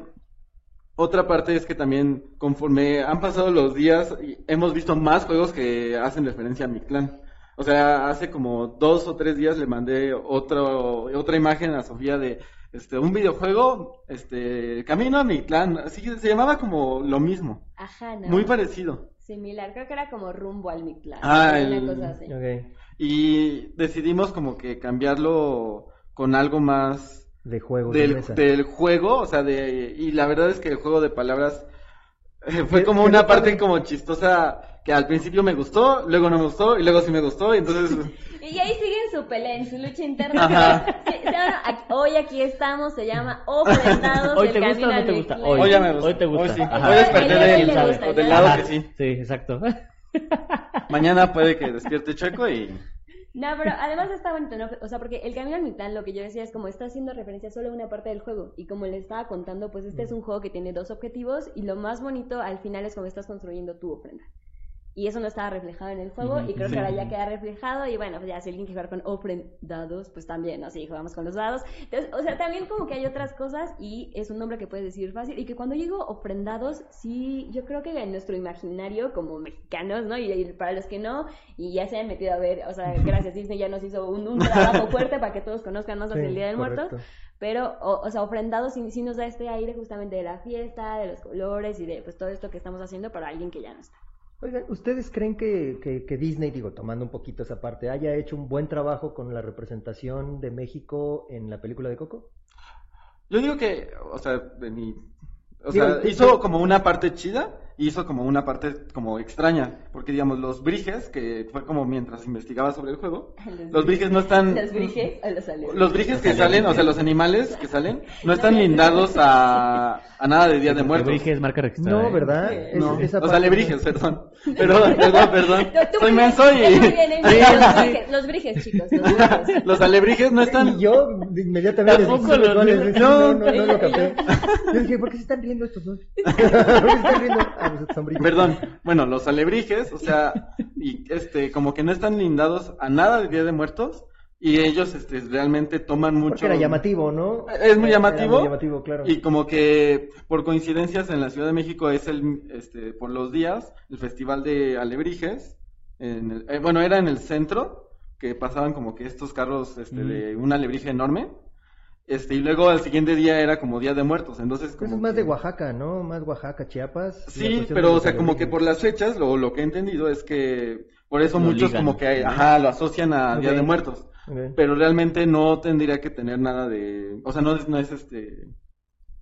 otra parte es que también conforme han pasado los días hemos visto más juegos que hacen referencia a mi clan. O sea, hace como dos o tres días le mandé otro, otra imagen a Sofía de este un videojuego, este Camino a mi clan, así que se llamaba como lo mismo, Ajá, ¿no? muy parecido. Similar, creo que era como rumbo al Mictlán. Ah, una el- cosa así. Ok. Y decidimos como que cambiarlo con algo más De juegos de del, mesa. del juego, o sea, de, y la verdad es que el juego de palabras fue ¿Qué- como una parte como chistosa que al principio me gustó, luego no me gustó y luego sí me gustó, y entonces Y ahí siguen su pelea, en su lucha interna. Ajá. Sí, aquí- hoy aquí estamos, se llama Ofrendados ¿Hoy el te gusta o no te gusta? Hoy. hoy ya me gustó. Hoy te gusta. Hoy sí. Hoy desperté del, gusta, lado Ajá. que sí. Sí, exacto. Mañana puede que despierte chueco y No, pero además está bonito, ¿no? O sea, porque el camino al Mictlán, lo que yo decía es como está haciendo referencia solo a una parte del juego. Y como le estaba contando, pues este es un juego que tiene dos objetivos y lo más bonito al final es como estás construyendo tu ofrenda. Y eso no estaba reflejado en el juego y creo sí. que ahora ya queda reflejado y bueno, pues ya si alguien quiere jugar con ofrendados, pues también, ¿no? Sí, jugamos con los dados. Entonces, o sea, también como que hay otras cosas y es un nombre que puedes decir fácil y que cuando digo ofrendados, sí, yo creo que en nuestro imaginario como mexicanos, ¿no? Y, y para los que no, y ya se han metido a ver, o sea, gracias Disney ya nos hizo un, un trabajo fuerte para que todos conozcan más hacia Sí, el Día del Muerto. Pero, o, o sea, ofrendados sí, sí nos da este aire justamente de la fiesta, de los colores y de pues todo esto que estamos haciendo para alguien que ya no está. Oigan, ¿ustedes creen que, que- que Disney, digo, tomando un poquito esa parte, haya hecho un buen trabajo con la representación de México en la película de Coco? yo digo que, o sea, de mi o Digo, sea, hizo como una parte chida hizo como una parte como extraña, porque digamos los briges, que fue como mientras investigaba sobre el juego, los briges no están ¿Los briges o los alebrijes? Los briges que salen, o sea, los animales que salen, no están lindados a, a nada de Día de Muertos. Brige es marca registrada. No, ¿eh? ¿verdad? Sí. Es- No, esa o sea, parte- alebrijes, perdón. Perdón, perdón, perdón. Soy menso y... los briges, los briges, chicos, los briges. Los alebrijes no están... Y yo inmediatamente les Tampoco dije, los no, les vi. dije, No. no, no, no lo capté. Yo dije, ¿por qué se están riendo estos dos? ¿Por qué se están riendo? Perdón, bueno, los alebrijes, o sea, y este, como que no están lindados a nada de Día de Muertos, y ellos, este, realmente toman mucho... Porque era llamativo, ¿no? Es muy llamativo. Era muy llamativo, claro. Y como que por coincidencias en la Ciudad de México es el, este, por los días, el Festival de Alebrijes. En el- eh, bueno, era en el centro, que pasaban como que estos carros este, de un alebrije enorme. Este, y luego al siguiente día era como Día de Muertos, entonces Pues como es más que- de Oaxaca, ¿no? Más Oaxaca, Chiapas. Sí, pero o sea, como que por las fechas, lo, lo que he entendido es que por eso Lo muchos ligan. como que, ajá, lo asocian a Día de Muertos. Pero realmente no tendría que tener nada de, o sea, no es, no es este,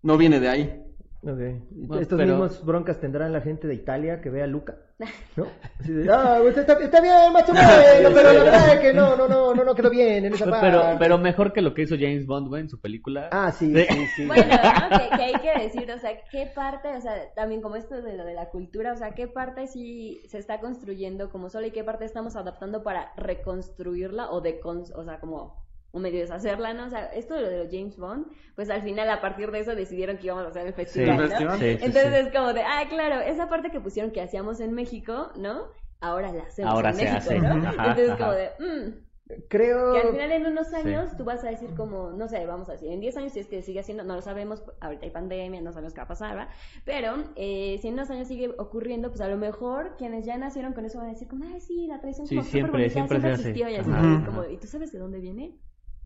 no viene de ahí. Ok. Bueno, Estos pero- mismos broncas tendrán la gente de Italia que ve a Luca, ¿no? Así de, ah, pues está, está bien, macho, bueno, pero la verdad es que no, no, no, no, no quedó bien en esa parte. Pero, pero mejor que lo que hizo James Bond, güey, en su película. Ah, sí, Sí. sí, sí. Bueno, ¿no? que, que hay que decir, o sea, qué parte, o sea, también como esto de lo de la cultura, o sea, qué parte sí se está construyendo como sola y qué parte estamos adaptando para reconstruirla o de, o sea, como un medio deshacerla, ¿no? O sea, esto de lo de los James Bond, pues al final a partir de eso decidieron que íbamos a hacer el festival, ¿El ¿no? festival? Sí, sí, Entonces sí. es como de, ah, claro, esa parte que pusieron que hacíamos en México, ¿no? Ahora la hacemos Ahora en se México, hace. ¿no? Ajá, Entonces ajá. como de, mm, Creo... que al final en unos años tú vas a decir como, no sé, vamos a decir, en 10 años si es que sigue haciendo, no lo sabemos, ahorita hay pandemia, no sabemos qué va a pasar, ¿verdad? Pero eh, si en unos años sigue ocurriendo, pues a lo mejor quienes ya nacieron con eso van a decir como, ay, sí, la tradición Sí, como súper siempre, bonita, siempre se hace. existió y así, como, ¿y tú sabes de dónde viene?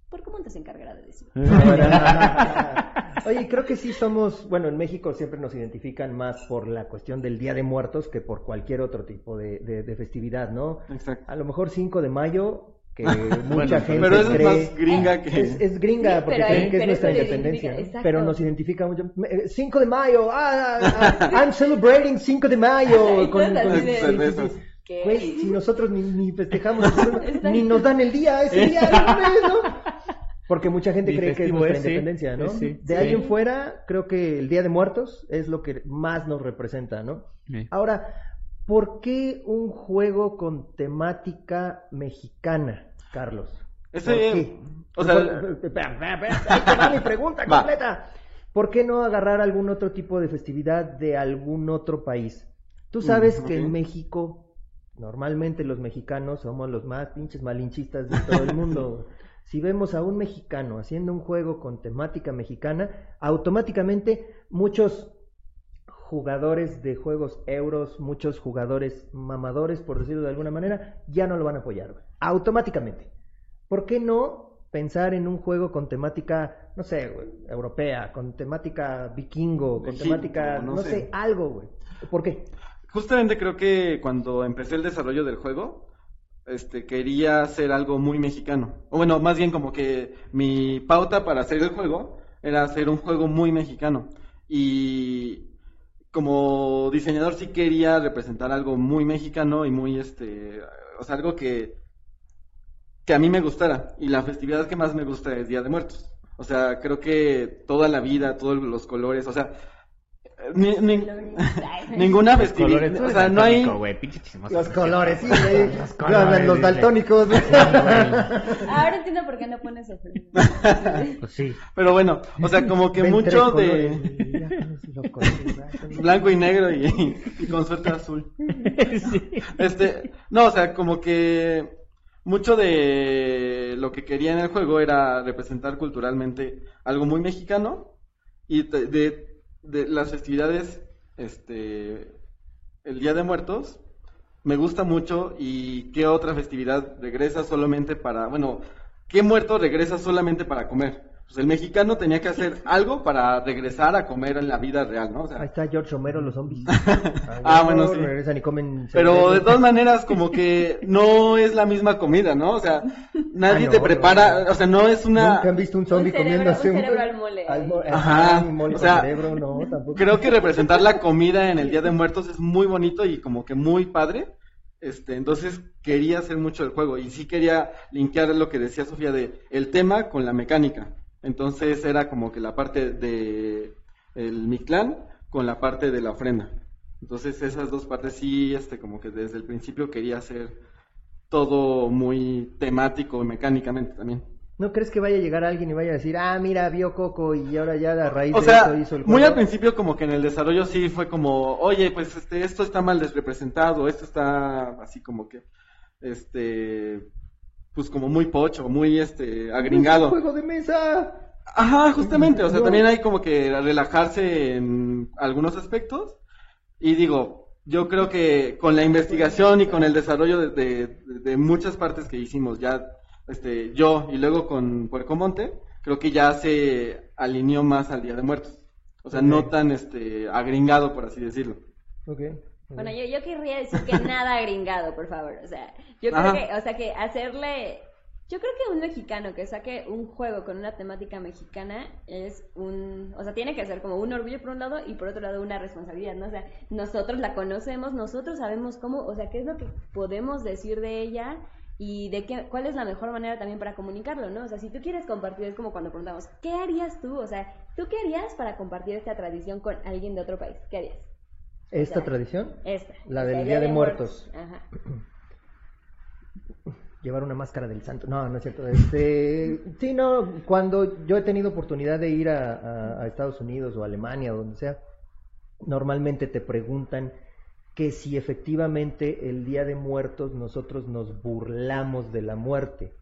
¿Por cómo te se encargará de decir? Oye, creo que sí somos, bueno, en México siempre nos identifican más por la cuestión del Día de Muertos que por cualquier otro tipo de, de- de festividad, ¿no? Exacto. A lo mejor 5 de mayo, que mucha gente Pero eso es cree... más gringa que... Es, es gringa Sí, porque pero creen que es nuestra independencia, pero nos identifica mucho. Eh, 5 de mayo, ah, ah, ah, I'm celebrating 5 de mayo. Y todos así de- sí, sí, sí. Si nosotros ni, ni festejamos, ni nos dan el día, ese día, ¿no? Porque mucha gente cree que es nuestra es, sí. independencia, ¿no? Sí, sí. De ahí Sí. en fuera, creo que el Día de Muertos es lo que más nos representa, ¿no? Sí. Ahora, ¿por qué un juego con temática mexicana, Carlos? ¿Por Ese, qué? O sea, Espera, espera, espera, ahí te va mi pregunta completa. ¿Por qué no agarrar algún otro tipo de festividad de algún otro país? Tú sabes Mm, que en. México, normalmente los mexicanos somos los más pinches malinchistas de todo el mundo. si vemos a un mexicano haciendo un juego con temática mexicana, automáticamente muchos jugadores de juegos euros, muchos jugadores mamadores, por decirlo de alguna manera, ya no lo van a apoyar. Automáticamente. ¿Por qué no pensar en un juego con temática, no sé, güey, europea, con temática vikingo, con Egipto, temática, no no, sé. sé. algo, güey? ¿Por qué? Justamente creo que cuando empecé el desarrollo del juego, este, quería hacer algo muy mexicano. O bueno, más bien como que mi pauta para hacer el juego era hacer un juego muy mexicano. Y como diseñador sí quería representar algo muy mexicano y muy, este, o sea, algo que, que a mí me gustara. Y la festividad que más me gusta es Día de Muertos. O sea, creo que toda la vida, todos los colores, o sea, ni- ni- ninguna tú o sea, no hay... Los colores, sí, güey. Los colores, los daltónicos. Ahora entiendo por qué no pones. Pues sí. Pero bueno, o sea, como que mucho de blanco y negro y, y con suerte azul. Sí. Este, no, o sea, como que mucho de lo que quería en el juego era representar culturalmente algo muy mexicano y de, de- las festividades, este, el Día de Muertos, me gusta mucho y qué otra festividad regresa solamente para, bueno, qué muerto regresa solamente para comer. Pues el mexicano tenía que hacer algo para regresar a comer en la vida real, ¿no? O sea, Ahí está George Romero, los zombies. Ah, bueno, sí. Regresan y comen. Pero de todas maneras, como que no es la misma comida, ¿no? O sea, nadie Ah, no, te prepara, no. o sea, no es una... Nunca han visto un zombie comiéndose un cerebro al mole. mo- Ajá, mole o sea, cerebro, no, tampoco. Creo que representar la comida en el Día de Muertos es muy bonito y como que muy padre. Este, entonces quería hacer mucho el juego y sí quería linkear lo que decía Sofía de el tema con la mecánica. Entonces era como que la parte de el Mictlán con la parte de la ofrenda. Entonces esas dos partes sí, este, como que desde el principio quería hacer todo muy temático y mecánicamente también. ¿No crees que vaya a llegar alguien y vaya a decir, ah, mira, vio Coco y ahora ya a raíz O de sea, hizo el juego? muy al principio como que en el desarrollo sí fue como, oye, pues este, esto está mal desrepresentado, esto está así como que, este, pues como muy pocho, muy este, ¡Es agringado. un juego de mesa! Ajá, justamente, o sea, No. también hay como que relajarse en algunos aspectos. Y digo, yo creo que con la investigación y con el desarrollo de, de- de muchas partes que hicimos ya, este, yo y luego con Puerco Monte, creo que ya se alineó más al Día de Muertos. O sea, no tan este agringado, por así decirlo. Ok. Bueno, yo, yo querría decir que nada gringado, por favor. O sea, yo creo Ajá. que, o sea, que hacerle. Yo creo que un mexicano que saque un juego con una temática mexicana es un. O sea, tiene que ser como un orgullo por un lado y por otro lado una responsabilidad, ¿no? O sea, nosotros la conocemos, nosotros sabemos cómo, o sea, qué es lo que podemos decir de ella y de qué, cuál es la mejor manera también para comunicarlo, ¿no? O sea, si tú quieres compartir, es como cuando preguntamos, ¿qué harías tú? O sea, ¿tú qué harías para compartir esta tradición con alguien de otro país? ¿Qué harías? ¿Esta tradición? Esta. La del Día de Muertos. Ajá. Llevar una máscara del santo. No, no es cierto. Este, sí, no, cuando yo he tenido oportunidad de ir a, a- a Estados Unidos o Alemania o donde sea, normalmente te preguntan que si efectivamente el Día de Muertos nosotros nos burlamos de la muerte.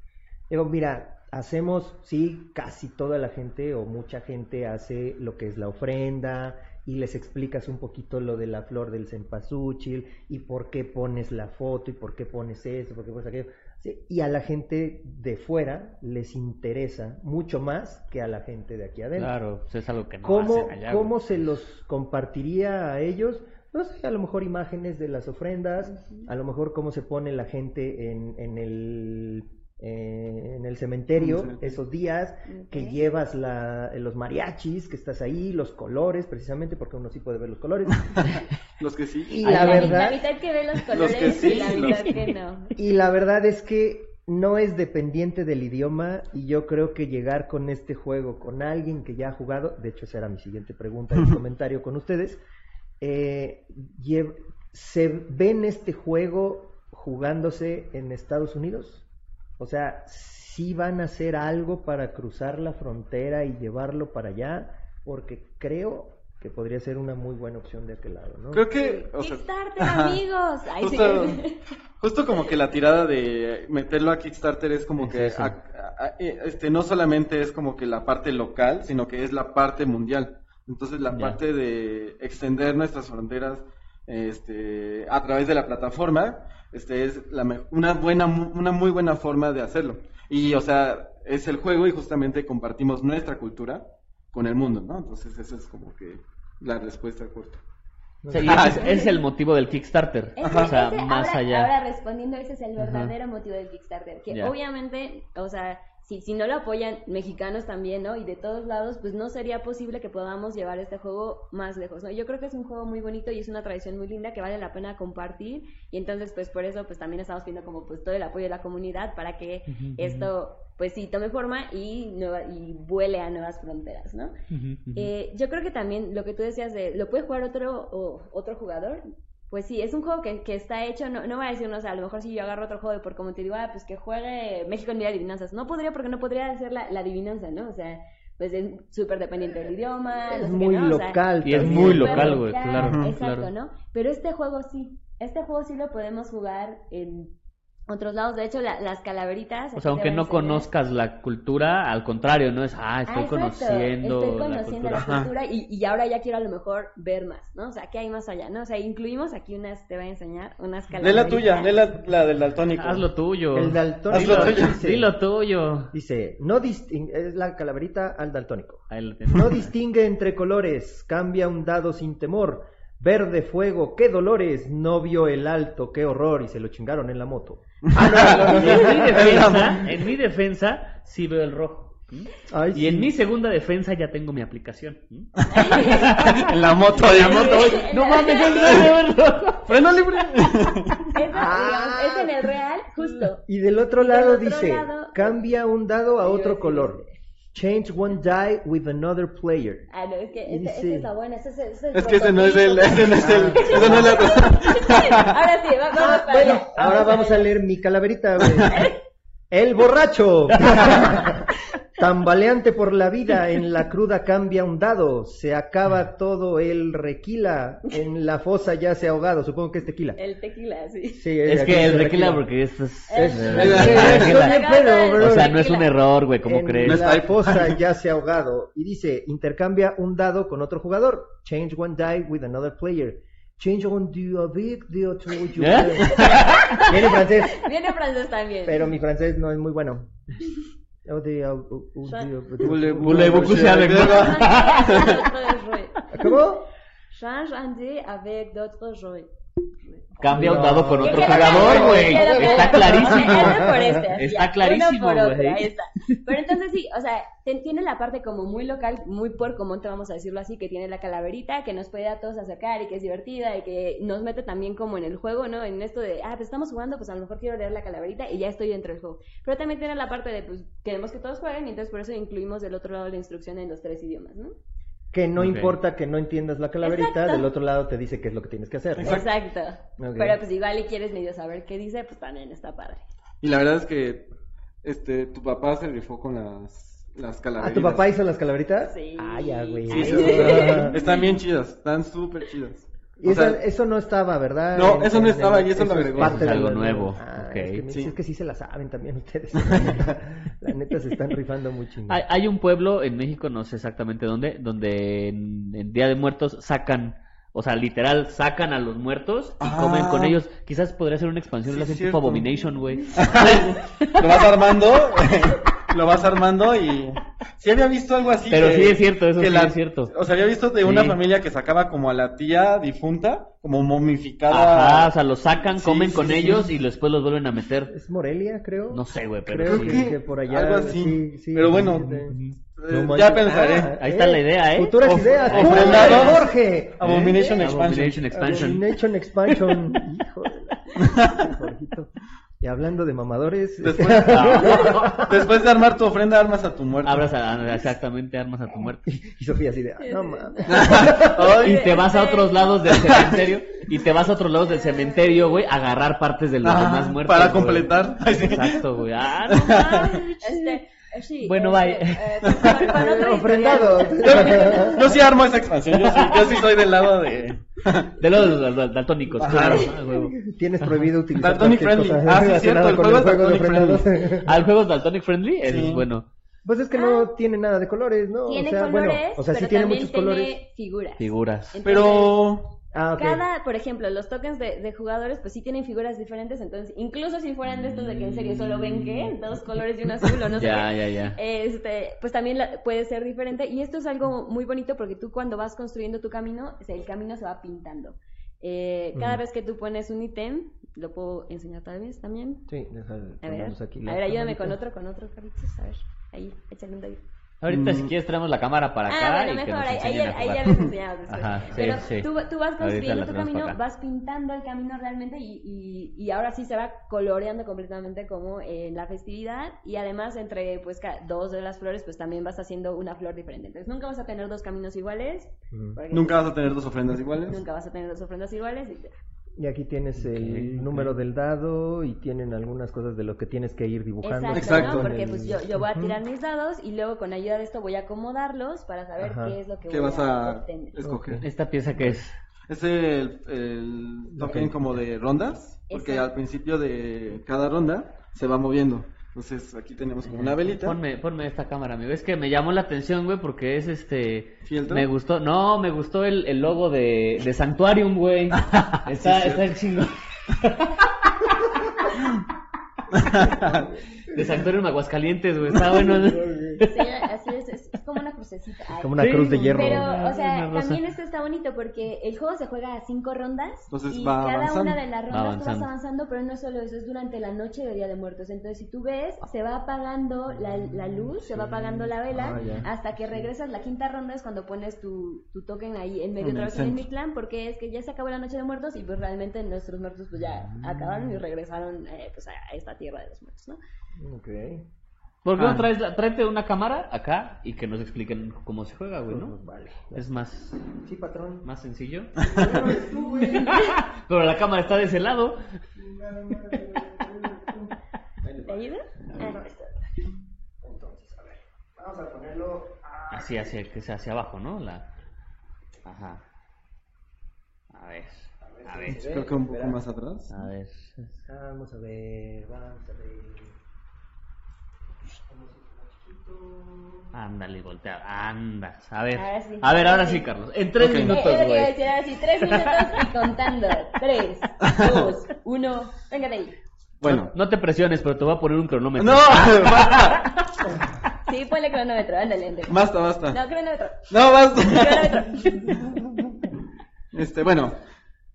Digo, mira, hacemos, sí, casi toda la gente o mucha gente hace lo que es la ofrenda y les explicas un poquito lo de la flor del cempasúchil y por qué pones la foto y por qué pones esto, por qué pones aquello. Sí, y a la gente de fuera les interesa mucho más que a la gente de aquí adentro. Claro, pues es algo que no ¿Cómo, hacen allá. cómo se los compartiría a ellos? No sé, a lo mejor imágenes de las ofrendas, a lo mejor cómo se pone la gente en, en el eh, en el cementerio esos días, que llevas la, los mariachis, que estás ahí, los colores, precisamente porque uno sí puede ver los colores. Los que sí. Y la verdad- La mitad que ve los colores que sí, y la los- mitad que no. Y la verdad es que no es dependiente del idioma y yo creo que llegar con este juego con alguien que ya ha jugado, de hecho esa era mi siguiente pregunta y comentario con ustedes, eh, ¿se ven este juego jugándose en Estados Unidos? O sea, sí van a hacer algo para cruzar la frontera y llevarlo para allá, porque creo que podría ser una muy buena opción de aquel lado, ¿no? Creo que, o sea, Kickstarter, ajá. amigos. Ay, sí. Justo, justo como que la tirada de meterlo a Kickstarter es como que Sí, sí. a- a- a- eh, este no solamente es como que la parte local, sino que es la parte mundial. Entonces la Ya. parte de extender nuestras fronteras este a través de la plataforma, este es la me- una buena mu- una muy buena forma de hacerlo. Y o sea, es el juego y justamente compartimos nuestra cultura con el mundo, ¿no? Entonces esa es como que la respuesta corta. O sea, y ese es, el motivo del Kickstarter. Ese- o sea, ese- más ahora, allá. ahora respondiendo, ese es el Ajá. verdadero motivo del Kickstarter. Que obviamente, o sea, si, si no lo apoyan mexicanos también, ¿no? Y de todos lados, pues no sería posible que podamos llevar este juego más lejos, ¿no? Yo creo que es un juego muy bonito y es una tradición muy linda que vale la pena compartir. Y entonces, pues por eso, pues también estamos pidiendo como pues todo el apoyo de la comunidad para que esto, pues sí, tome forma y, nueva, y vuele a nuevas fronteras, ¿no? Eh, yo creo que también lo que tú decías de, ¿lo puede jugar otro, o, otro jugador? Pues sí, es un juego que, que está hecho, no, no voy a decir, no, o sea, a lo mejor si yo agarro otro juego y por como te digo, ah, pues que juegue México en Día de Adivinanzas. No podría porque no podría hacer la, la adivinanza, ¿no? O sea, pues es súper dependiente del idioma. no Es qué, muy ¿no? O sea, local. Y es muy local, güey, claro, Exacto, claro. ¿no? Pero este juego sí, este juego sí lo podemos jugar en otros lados. De hecho, la- las calaveritas... O sea, aunque no conozcas la cultura, al contrario, no es, ah, estoy Ah, conociendo, Estoy la conociendo cultura. la cultura y, y ahora ya quiero a lo mejor ver más, ¿no? O sea, ¿qué hay más allá, no? O sea, incluimos aquí unas, te voy a enseñar, unas Lee calaveritas. la tuya, lee la, la del daltónico. Haz lo tuyo. El daltónico Haz lo tuyo. dice, Dilo tuyo. dice, no es la calaverita al daltónico. Lo. No distingue entre colores, cambia un dado sin temor. Verde fuego, qué dolores, no vio el alto, qué horror, y se lo chingaron en la moto. en, mi defensa, en mi defensa, sí veo el rojo. Y en mi segunda defensa ya tengo mi aplicación. en la moto, de la moto. No mames, es rojo. Freno libre. Ah. es en el real, justo. Y del otro Y del lado otro dice, lado- cambia un dado a otro color. Change one die with another player. Ah, no, es que Y esta, esta dice- es la buena, esta es, esta es Es que ese no es el, ese no es el, ese no es la Ahora sí, va- vamos Ah, para bueno, ahora vamos a leer mi calaverita. güey. El borracho. Tambaleante por la vida, en la cruda cambia un dado, se acaba todo el requila, en la fosa ya se ha ahogado, supongo que es tequila. El tequila, sí. Sí, Es que el dice tequila, porque esto es. Es- es- pedo. O sea, no es un error, güey, ¿cómo en crees? la fosa ya se ha ahogado. Y dice, intercambia un dado con otro jugador. Change one die with another player. Change one die avec the other ¿Eh? jugador. Viene en francés, Viene francés también. pero mi francés no es muy bueno. Oh, de- oh, oh, oh, de- oh, de- Voulez-vous coucher avec moi? ¿Cómo? Change un dé avec d'autres jouets. Cambia un dado con otro jugador, güey. Está clarísimo. Por este, Está clarísimo, güey. ahí está. Pero entonces sí, o sea, te- tiene la parte como muy local, muy por común, te vamos a decirlo así, que tiene la calaverita, que nos puede a todos acercar y que es divertida y que nos mete también como en el juego, ¿no? En esto de, ah, pues estamos jugando, pues a lo mejor quiero leer la calaverita y ya estoy dentro del juego. Pero también tiene la parte de, pues, queremos que todos jueguen y entonces por eso incluimos del otro lado la instrucción en los tres idiomas, ¿no? Que no importa que no entiendas la calaverita, Exacto. del otro lado te dice qué es lo que tienes que hacer. ¿no? Exacto. Pero pues igual y quieres medio saber qué dice, pues también está padre. Y la verdad es que este tu papá se rifó con las las ¿Ah, calaveritas. tu papá hizo las calaveritas? Sí. Ah, ya, güey. Sí, sí, Ah. sí. Están bien chidas, están súper chidas. Y eso, sea, eso no estaba, ¿verdad? No, En- eso no estaba y eso lo es agregó. parte es de algo la- nuevo. Ah, Ok. es, que, Sí. es que sí se la saben también ustedes. La neta, se están rifando muy chingón. Hay, hay un pueblo en México, no sé exactamente dónde, donde en, en Día de Muertos sacan, o sea, literal, sacan a los muertos y Ah. comen con ellos. Quizás podría ser una expansión, Sí, lo hacen tipo Abomination, güey. lo vas armando, lo vas armando y sí había visto algo así. Pero que- sí es cierto, eso que sí la- es cierto. O sea, había visto de una Sí. familia que sacaba como a la tía difunta, como momificada. Ajá, o sea, los sacan, Sí, comen sí, con sí. ellos y después los vuelven a meter. ¿Es Morelia, creo? No sé, güey, pero Creo sí. que, que por allá. Algo así. sí, sí, Pero bueno, eh, No ya pensaré. Ah, Ahí está la idea, ¿eh? Futuras Of- ideas. ofrendado. Jorge. Abomination ¿Eh? Expansion. Abomination Expansion. Abomination Expansion. Hijo de la... Y hablando de mamadores, Después, después de armar tu ofrenda, armas a tu muerto. Abras a- exactamente, armas a tu muerte. y Sofía así de, ah, no mames. Y te vas a otros lados del cementerio. Y te vas a otros lados del cementerio, güey, a agarrar partes de los Ah, demás muertos. para güey. completar. Exacto, güey. Ah, no. Este, sí, Bueno, bye. eh, Ofrendado. historial. Yo sí armo esa expansión. Yo sí, yo sí soy del lado de. De los dal- dal- daltónicos, claro. ah, huevo. Tienes prohibido utilizar Daltonic friendly. cosa Ah, sí, relacionada cierto, el juego es Daltonic ofrendados. ¿Al juego es daltonic friendly? Es bueno. Pues es que no tiene nada de colores, ¿no? Tiene o sea, colores, bueno, o sea, sí pero tiene también muchos tiene colores. figuras. Figuras. Entonces, Pero. Ah. Cada, por ejemplo, los tokens de, de jugadores, pues sí tienen figuras diferentes, entonces, incluso si fueran de estos de que en serio solo ven que dos colores y un azul o no sé Ya, ya, ya. este, pues también la- puede ser diferente. Y esto es algo muy bonito porque tú cuando vas construyendo tu camino, o sea, el camino se va pintando. Eh, cada Mm. vez que tú pones un ítem, lo puedo enseñar tal vez también. Sí, deja, A ver, aquí a ver, ayúdame con otro, con otro, Carlitos. A ver, ahí, échale un dedo. Ahorita, Mm. si quieres, traemos la cámara para acá Ah, bueno, y que mejor, nos ahí, a ahí ya les enseñamos después. Ajá, sí, Pero sí. Tú, tú vas construyendo tu camino, acá. vas pintando el camino realmente y, y, y ahora sí se va coloreando completamente como en la festividad y además entre pues ca- dos de las flores pues también vas haciendo una flor diferente. Entonces nunca vas a tener dos caminos iguales. Nunca vas a tener dos ofrendas iguales. nunca vas a tener dos ofrendas iguales. y- Y aquí tienes el número del dado y tienen algunas cosas de lo que tienes que ir dibujando. Exacto, Exacto. ¿no? Porque pues yo, yo voy a tirar mis dados y luego con ayuda de esto voy a acomodarlos para saber Ajá. qué es lo que ¿Qué voy vas a obtener. escoger? ¿Esta pieza que es? Es el, el token Ok. como de rondas, porque Exacto. al principio de cada ronda se va moviendo. Entonces aquí tenemos como una velita. Ponme, ponme esta cámara, amigo. Es que me llamó la atención, güey, porque es este... ¿Fieltro? Me gustó, no, me gustó el, el logo de, de Sanctuarium, güey. Está, está chingón. de Sanctuarium Aguascalientes, güey. Está bueno. Sí, así es, es, es como una crucecita. Ay. Como una Sí, cruz de hierro. Pero, o sea, también esto está bonito porque el juego se juega a cinco rondas Entonces y va cada avanzando. una de las rondas tú vas avanzando. pero no es solo eso, es durante la noche de Día de Muertos. Entonces, si tú ves, se va apagando la, la luz, se va apagando la vela, Ah, hasta que regresas la quinta ronda es cuando pones tu, tu token ahí en medio otra el vez en centro. Mictlán, porque es que ya se acabó la noche de muertos y pues realmente nuestros muertos pues ya acabaron y regresaron eh, pues a esta tierra de los muertos, ¿no? Ok. ¿Por qué Ah. no traes la, tráete una cámara acá y que nos expliquen cómo se juega, güey, ¿no? Vale. Es más, Sí, patrón. más sencillo. Pero la cámara está de ese lado. ¿Te ayuda? Ah, Entonces, a ver. Vamos a ponerlo a... Así, hacia, que sea hacia abajo, ¿no? La... Ajá. A ver, a ver, Creo que un poco más atrás. a ver. Vamos a ver, vamos a ver. Vamos a ir más chiquito. Ándale, voltea, andas. A ver, Ahora sí. a ver, ahora sí, Carlos. En tres. Eh, minutos, es lo que iba a güey. decir, ahora sí, tres minutos y contando. Tres, dos, uno, venga de ahí. Bueno. No te presiones, pero te voy a poner un cronómetro. No, basta, Sí, ponle cronómetro, ándale, ándale. basta, basta. No, cronómetro, No, basta. cronómetro. Este, bueno,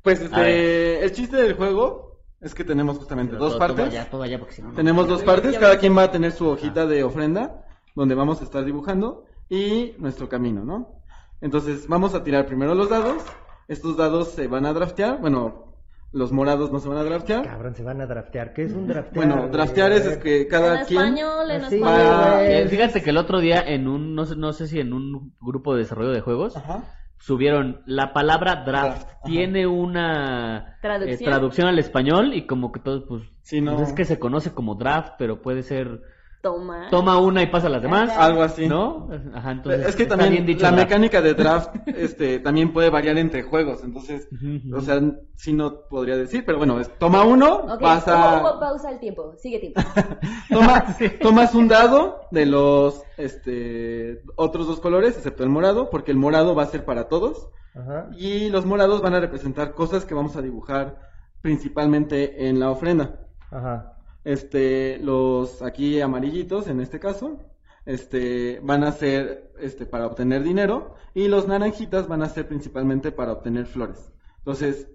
pues este, el chiste del juego es que tenemos justamente Pero dos todo- partes. Todo allá, todo allá, porque si no. no. Tenemos dos partes, cada quien va a tener su hojita de ofrenda, donde vamos a estar dibujando, y nuestro camino, ¿no? Entonces, vamos a tirar primero los dados. Estos dados se van a draftear, bueno, los morados no se van a draftear. Cabrón, se van a draftear. ¿Qué es un draftear? Bueno, draftear es, que cada en quien... español, en Así, español. Va- Eh, fíjate que el otro día en un, no sé, no sé si en un grupo de desarrollo de juegos, Ajá. subieron la palabra draft. Draft, ajá. Tiene una Traducción. eh, traducción al español y como que todos, pues, Sí, no. pues es que se conoce como draft, pero puede ser Toma. toma una y pasa las demás. Ajá. Algo así. ¿No? Ajá, entonces. es que también bien dicho la draft. mecánica de draft este, también puede variar entre juegos, entonces, o sea, sí no podría decir, pero bueno, es, toma uno, pasa... hubo- pausa el tiempo, sigue tiempo. Toma, Tomas un dado de los este, otros dos colores, excepto el morado, porque el morado va a ser para todos. Ajá. Y los morados van a representar cosas que vamos a dibujar principalmente en la ofrenda. Ajá. Este, los aquí amarillitos, en este caso, este, van a ser este, para obtener dinero. Y los naranjitas van a ser principalmente para obtener flores. Entonces,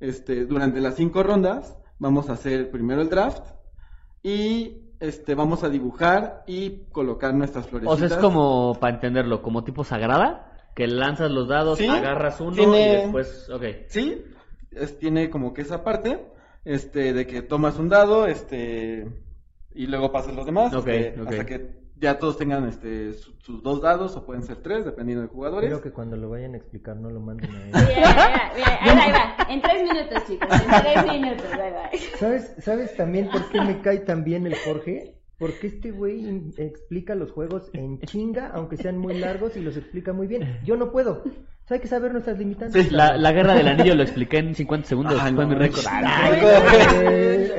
este, durante las cinco rondas, vamos a hacer primero el draft. Y este, vamos a dibujar y colocar nuestras flores. O sea, es como, para entenderlo, como tipo sagrada, que lanzas los dados, Sí, agarras uno tiene- y después, ok. Sí, es- tiene como que esa parte. Este, de que tomas un dado, este, y luego pasas los demás, Ok, este, ok. hasta que ya todos tengan, este, su- sus dos dados, o pueden ser tres, dependiendo de jugadores. Espero que cuando lo vayan a explicar no lo manden a él. Mira, mira, mira, ahí va, ahí va. En tres minutos, chicos. En tres minutos, ahí va. ¿Sabes, ¿Sabes también por qué me cae tan bien el Jorge? Porque este güey explica los juegos en chinga, aunque sean muy largos, y los explica muy bien. Yo no puedo. O sea, hay que saber nuestras limitantes. Sí, La, la guerra del anillo lo expliqué en 50 segundos. Ay, fue no mi récord.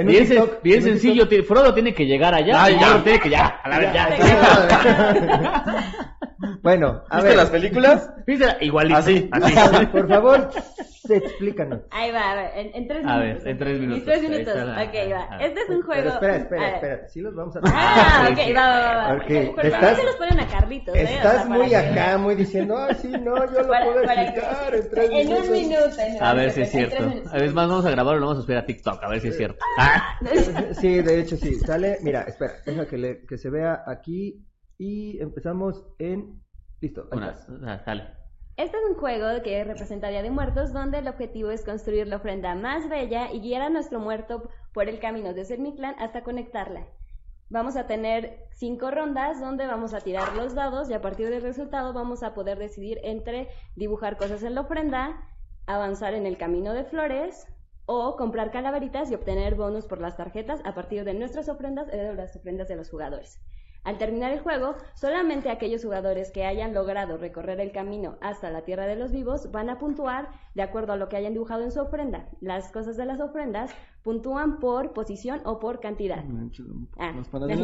bien bien sencillo. Frodo tiene que llegar allá. Y ya. Tiene que ya. A la vez, ya. Bueno, a ¿Viste ver, las películas? ¿Viste? Igualito. Así. así. por favor, explícanos. Ahí va, a ver, en, en tres A minutos. ver, en tres minutos. tres Ahí minutos. está la- Ok, va. ah. Este es un juego. Pero espera, a espera, espera. Sí los vamos a... Ah, ok, sí. va, va, va. Ok, Pero ¿por estás- qué se los ponen a Carlitos, eh? O sea, Estás muy para que- acá, muy diciendo, ah, sí, no, yo lo para- puedo explicar que- en tres En minutos. un minuto. en A un ver si minuto, es en tres cierto. A ver, más vamos a grabarlo, lo vamos a subir a TikTok, a ver si es cierto. Ah. Sí, de hecho sí. Sale, mira, espera, deja que, le- que se vea aquí y empezamos en... Listo, ahí Una, está. Este es un juego que representa Día de Muertos, donde el objetivo es construir la ofrenda más bella y guiar a nuestro muerto por el camino desde Mictlán hasta conectarla. Vamos a tener cinco rondas donde vamos a tirar los dados y a partir del resultado vamos a poder decidir entre dibujar cosas en la ofrenda, avanzar en el camino de flores o comprar calaveritas y obtener bonus por las tarjetas a partir de nuestras ofrendas y de las ofrendas de los jugadores. Al terminar el juego, solamente aquellos jugadores que hayan logrado recorrer el camino hasta la Tierra de los Vivos van a puntuar de acuerdo a lo que hayan dibujado en su ofrenda. Las cosas de las ofrendas puntúan por posición o por cantidad. Ah,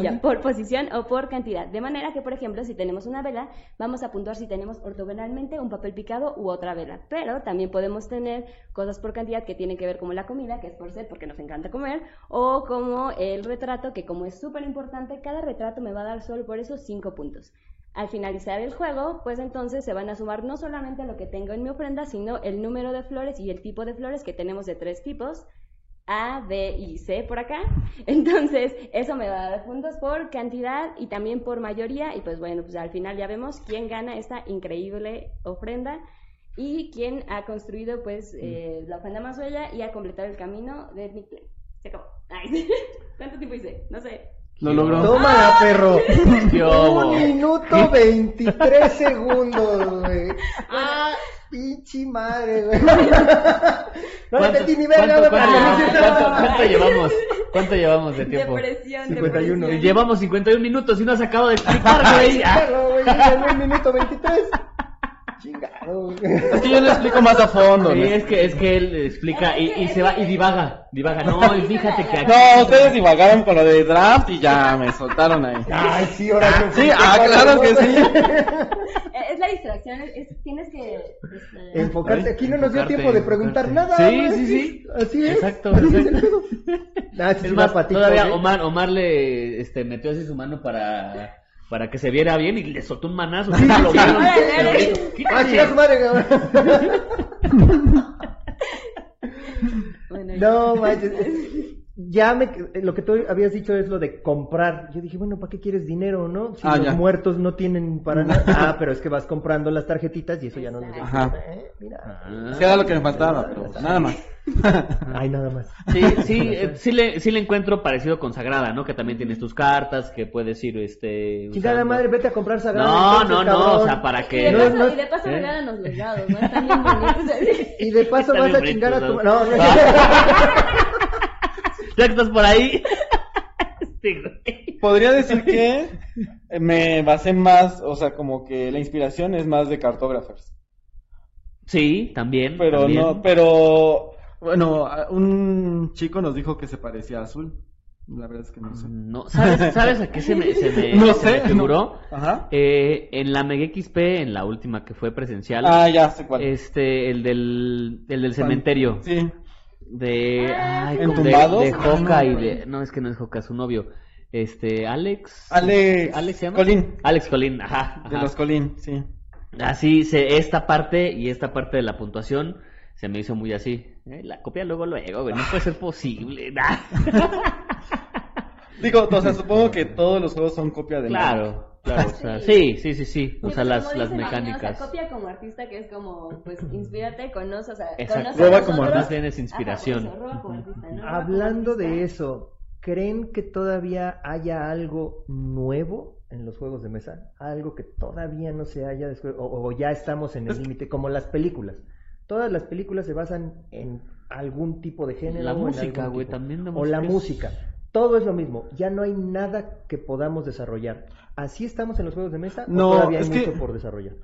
ya, por posición o por cantidad. De manera que, por ejemplo, si tenemos una vela, vamos a puntuar si tenemos ortogonalmente un papel picado u otra vela. Pero también podemos tener cosas por cantidad que tienen que ver como la comida, que es por ser, porque nos encanta comer, o como el retrato, que como es súper importante, cada retrato me va a dar solo por eso 5 puntos. Al finalizar el juego, pues entonces se van a sumar no solamente lo que tengo en mi ofrenda, sino el número de flores y el tipo de flores que tenemos de tres tipos. A, B y C por acá. Entonces, eso me va a dar puntos por cantidad y también por mayoría. Y pues bueno, pues al final ya vemos quién gana esta increíble ofrenda y quién ha construido pues eh, la ofrenda más bella y ha completado el camino de Mictlán. Se acabó. Ay, ¿Cuánto tiempo hice? No sé. Lo logró. Tómala, perro. ¿Qué hubo? Un minuto 23 segundos, güey. Pinche madre, güey. No le metí ni verga, cuánto- güey, cuánto- cuánto- cuánto llevamos? ¿Cuánto llevamos de tiempo? Depresión, 51. depresión. Llevamos 51 minutos y no has acabado de explicar, güey. Perro, güey, un minuto 23. Chingado. Es que yo lo explico más a fondo. Sí, ¿no? es que, es que él explica y, y se va y divaga, divaga. No, y fíjate que aquí... No, ustedes divagaron con lo de draft y ya me soltaron ahí. Ay, sí, ahora Sí, ah, claro que sí. Eh, Es la distracción, es- es- tienes que... este, Enfocarte. Aquí no nos dio tiempo de preguntar enfocarte. nada. Sí, sí, sí. Así es. Exacto, Así es el exacto. Ah, Es más, va pa' TikTok, todavía ¿eh? Omar, Omar le este, metió así su mano para, para que se viera bien y le soltó un manazo. Sí, lo vieron. Madre, bueno, No, manches. Ya me, lo que tú habías dicho es lo de comprar. Yo dije, bueno, ¿para qué quieres dinero, no? Si Ah, los ya. muertos no tienen para nada. Ah, pero es que vas comprando las tarjetitas y eso ya no nos. Ajá. Eh, Mira. Ah. Era lo que me faltaba, pero nada más. Ay, nada más. Sí, sí, eh, sí le, sí le encuentro parecido con Sagrada, ¿no? Que también tienes tus cartas, que puedes ir, este... Chingada usando. madre, vete a comprar sagrada. No, entonces, no, no, cabrón. o sea, para Y que... de paso, no- y de paso ¿Eh? los dados, ¿no? Están bien bonitos. Y de paso Está vas a chingar a tu. No, no. Ya que estás por ahí... Sí, güey. Podría decir que me basé más, o sea, como que la inspiración es más de cartógrafos. Sí, también. Pero también. no, pero bueno, un chico nos dijo que se parecía a azul. La verdad es que no sé. No, ¿sabes, ¿sabes a qué se me, se me, No se me sé, figuró? Ajá. Eh, en la Mega XP, en la última que fue presencial, Ah, ya sé cuál. este, el del, el del cementerio, Sí. De, ay, de, ¿Entumbados? de Ah, Joca no, y de, no, es que no es Joca, su novio, este, Alex, Alex. Alex se llama? Colín. Alex Colín, ajá, De los Colín, sí. Así, se, esta parte y esta parte de la puntuación se me hizo muy así, Eh, la copia luego, luego, güey, no puede ser posible, nah. Digo, o sea, supongo que todos los juegos son copia de nada. Claro. Claro, o sea, Sí. sí, sí, sí. O Sí, sea, pues, las, las mecánicas. copia como artista, que es como, pues, inspírate, conoce, o sea, Exacto. conoce a Roba como bien es Ajá, inspiración. por eso, roba como artista, ¿no? Roba como Hablando de artista. eso, ¿creen que todavía haya algo nuevo en los juegos de mesa? Algo que todavía no se haya descubierto, o, o ya estamos en el límite, como las películas. Todas las películas se basan en algún tipo de género. La música, güey, también de O la música. Todo es lo mismo. Ya no hay nada que podamos desarrollar. ¿Así estamos en los juegos de mesa? No, ¿O todavía hay es que- mucho por desarrollar?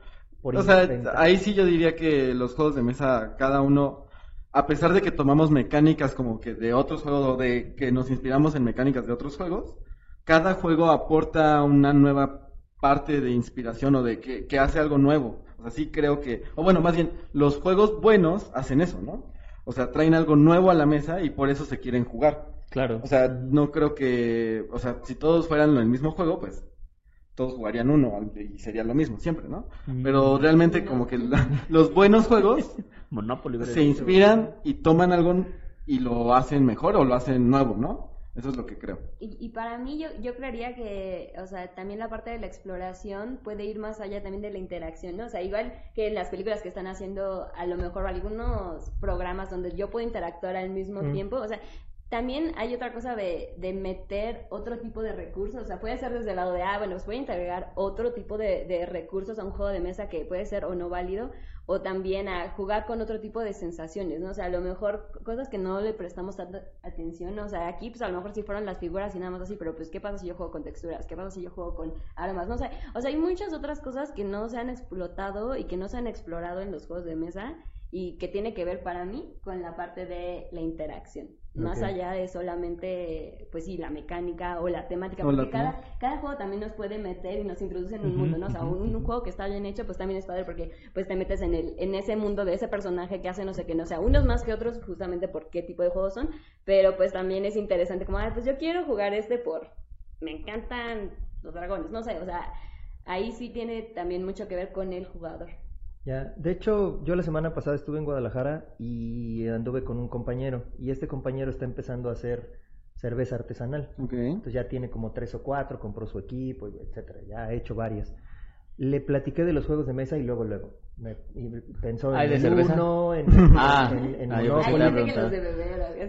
Por O sea, inventar? ahí sí yo diría que los juegos de mesa, cada uno, a pesar de que tomamos mecánicas como que de otros juegos o de que nos inspiramos en mecánicas de otros juegos, cada juego aporta una nueva parte de inspiración o de que, que hace algo nuevo. O sea, sí creo que, o bueno, más bien, los juegos buenos hacen eso, ¿no? O sea, traen algo nuevo a la mesa y por eso se quieren jugar. Claro. O sea, no creo que, o sea, si todos fueran el mismo juego, pues todos jugarían uno y sería lo mismo siempre, ¿no? Mm. Pero realmente como que la- los buenos juegos Monopoly. se inspiran y toman algo y lo hacen mejor o lo hacen nuevo, ¿no? Eso es lo que creo. Y, y para mí yo, yo creería que, o sea, también la parte de la exploración puede ir más allá también de la interacción, ¿no? O sea, igual que en las películas que están haciendo a lo mejor algunos programas donde yo puedo interactuar al mismo Mm. tiempo, o sea, también hay otra cosa de, de meter otro tipo de recursos, o sea, puede ser desde el lado de, ah, bueno, pues voy a integrar otro tipo de, de recursos a un juego de mesa que puede ser o no válido, o también a jugar con otro tipo de sensaciones, ¿no? O sea, a lo mejor cosas que no le prestamos tanta atención, ¿no? O sea, aquí pues a lo mejor si fueron las figuras y nada más así, pero pues ¿qué pasa si yo juego con texturas? ¿Qué pasa si yo juego con armas? No sé, o sea, hay muchas otras cosas que no se han explotado y que no se han explorado en los juegos de mesa y que tiene que ver para mí con la parte de la interacción. Más allá de solamente, pues sí, la mecánica o la temática, porque cada, cada juego también nos puede meter y nos introduce en un mundo, ¿no? O sea, un, juego que está bien hecho, pues también es padre porque pues te metes en el en ese mundo de ese personaje que hace no sé qué, no o sea, unos más que otros justamente por qué tipo de juegos son, pero pues también es interesante como, ah, pues yo quiero jugar este por me encantan los dragones, no sé, o sea, ahí sí tiene también mucho que ver con el jugador. Ya, de hecho, yo la semana pasada estuve en Guadalajara y anduve con un compañero y este compañero está empezando a hacer cerveza artesanal. Entonces ya tiene como tres o cuatro, compró su equipo, etcétera, ya ha hecho varias. Le platiqué de los juegos de mesa y luego, luego. Me, y pensó ¿Ay, en de el cerveza? Uno, en, Ah, en, ah.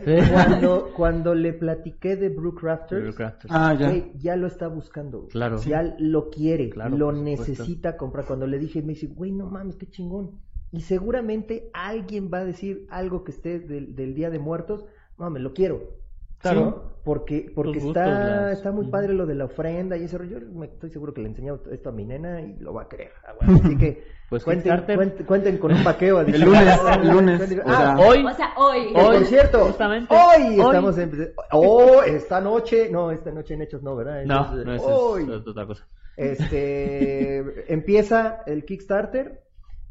Sí. Cuando, cuando le platiqué de Brew Crafters, Bureaucratas. Ah, ya. güey, ya lo está buscando. Claro. Ya lo quiere, Claro, lo necesita comprar. Cuando le dije, me dice, güey, no mames, qué chingón. Y seguramente alguien va a decir algo que esté del, del Día de Muertos, mames, lo quiero. Claro. ¿Sí? Porque, porque Los está, gustos, las- está muy padre lo de la ofrenda y ese rollo. Yo me- estoy seguro que le he enseñado esto a mi nena y lo va a creer. Ah, bueno, Así que Pues cuenten, Kickstarter. cuenten, cuenten con un vaqueo. El lunes, el lunes, o Ah, sea, Hoy, O sea, hoy. que Hoy, por cierto, justamente, hoy hoy. estamos en... Oh, esta noche, no, esta noche en Hechos no, ¿verdad? no, Entonces, no, eso hoy. es, es otra cosa. Este, empieza el Kickstarter.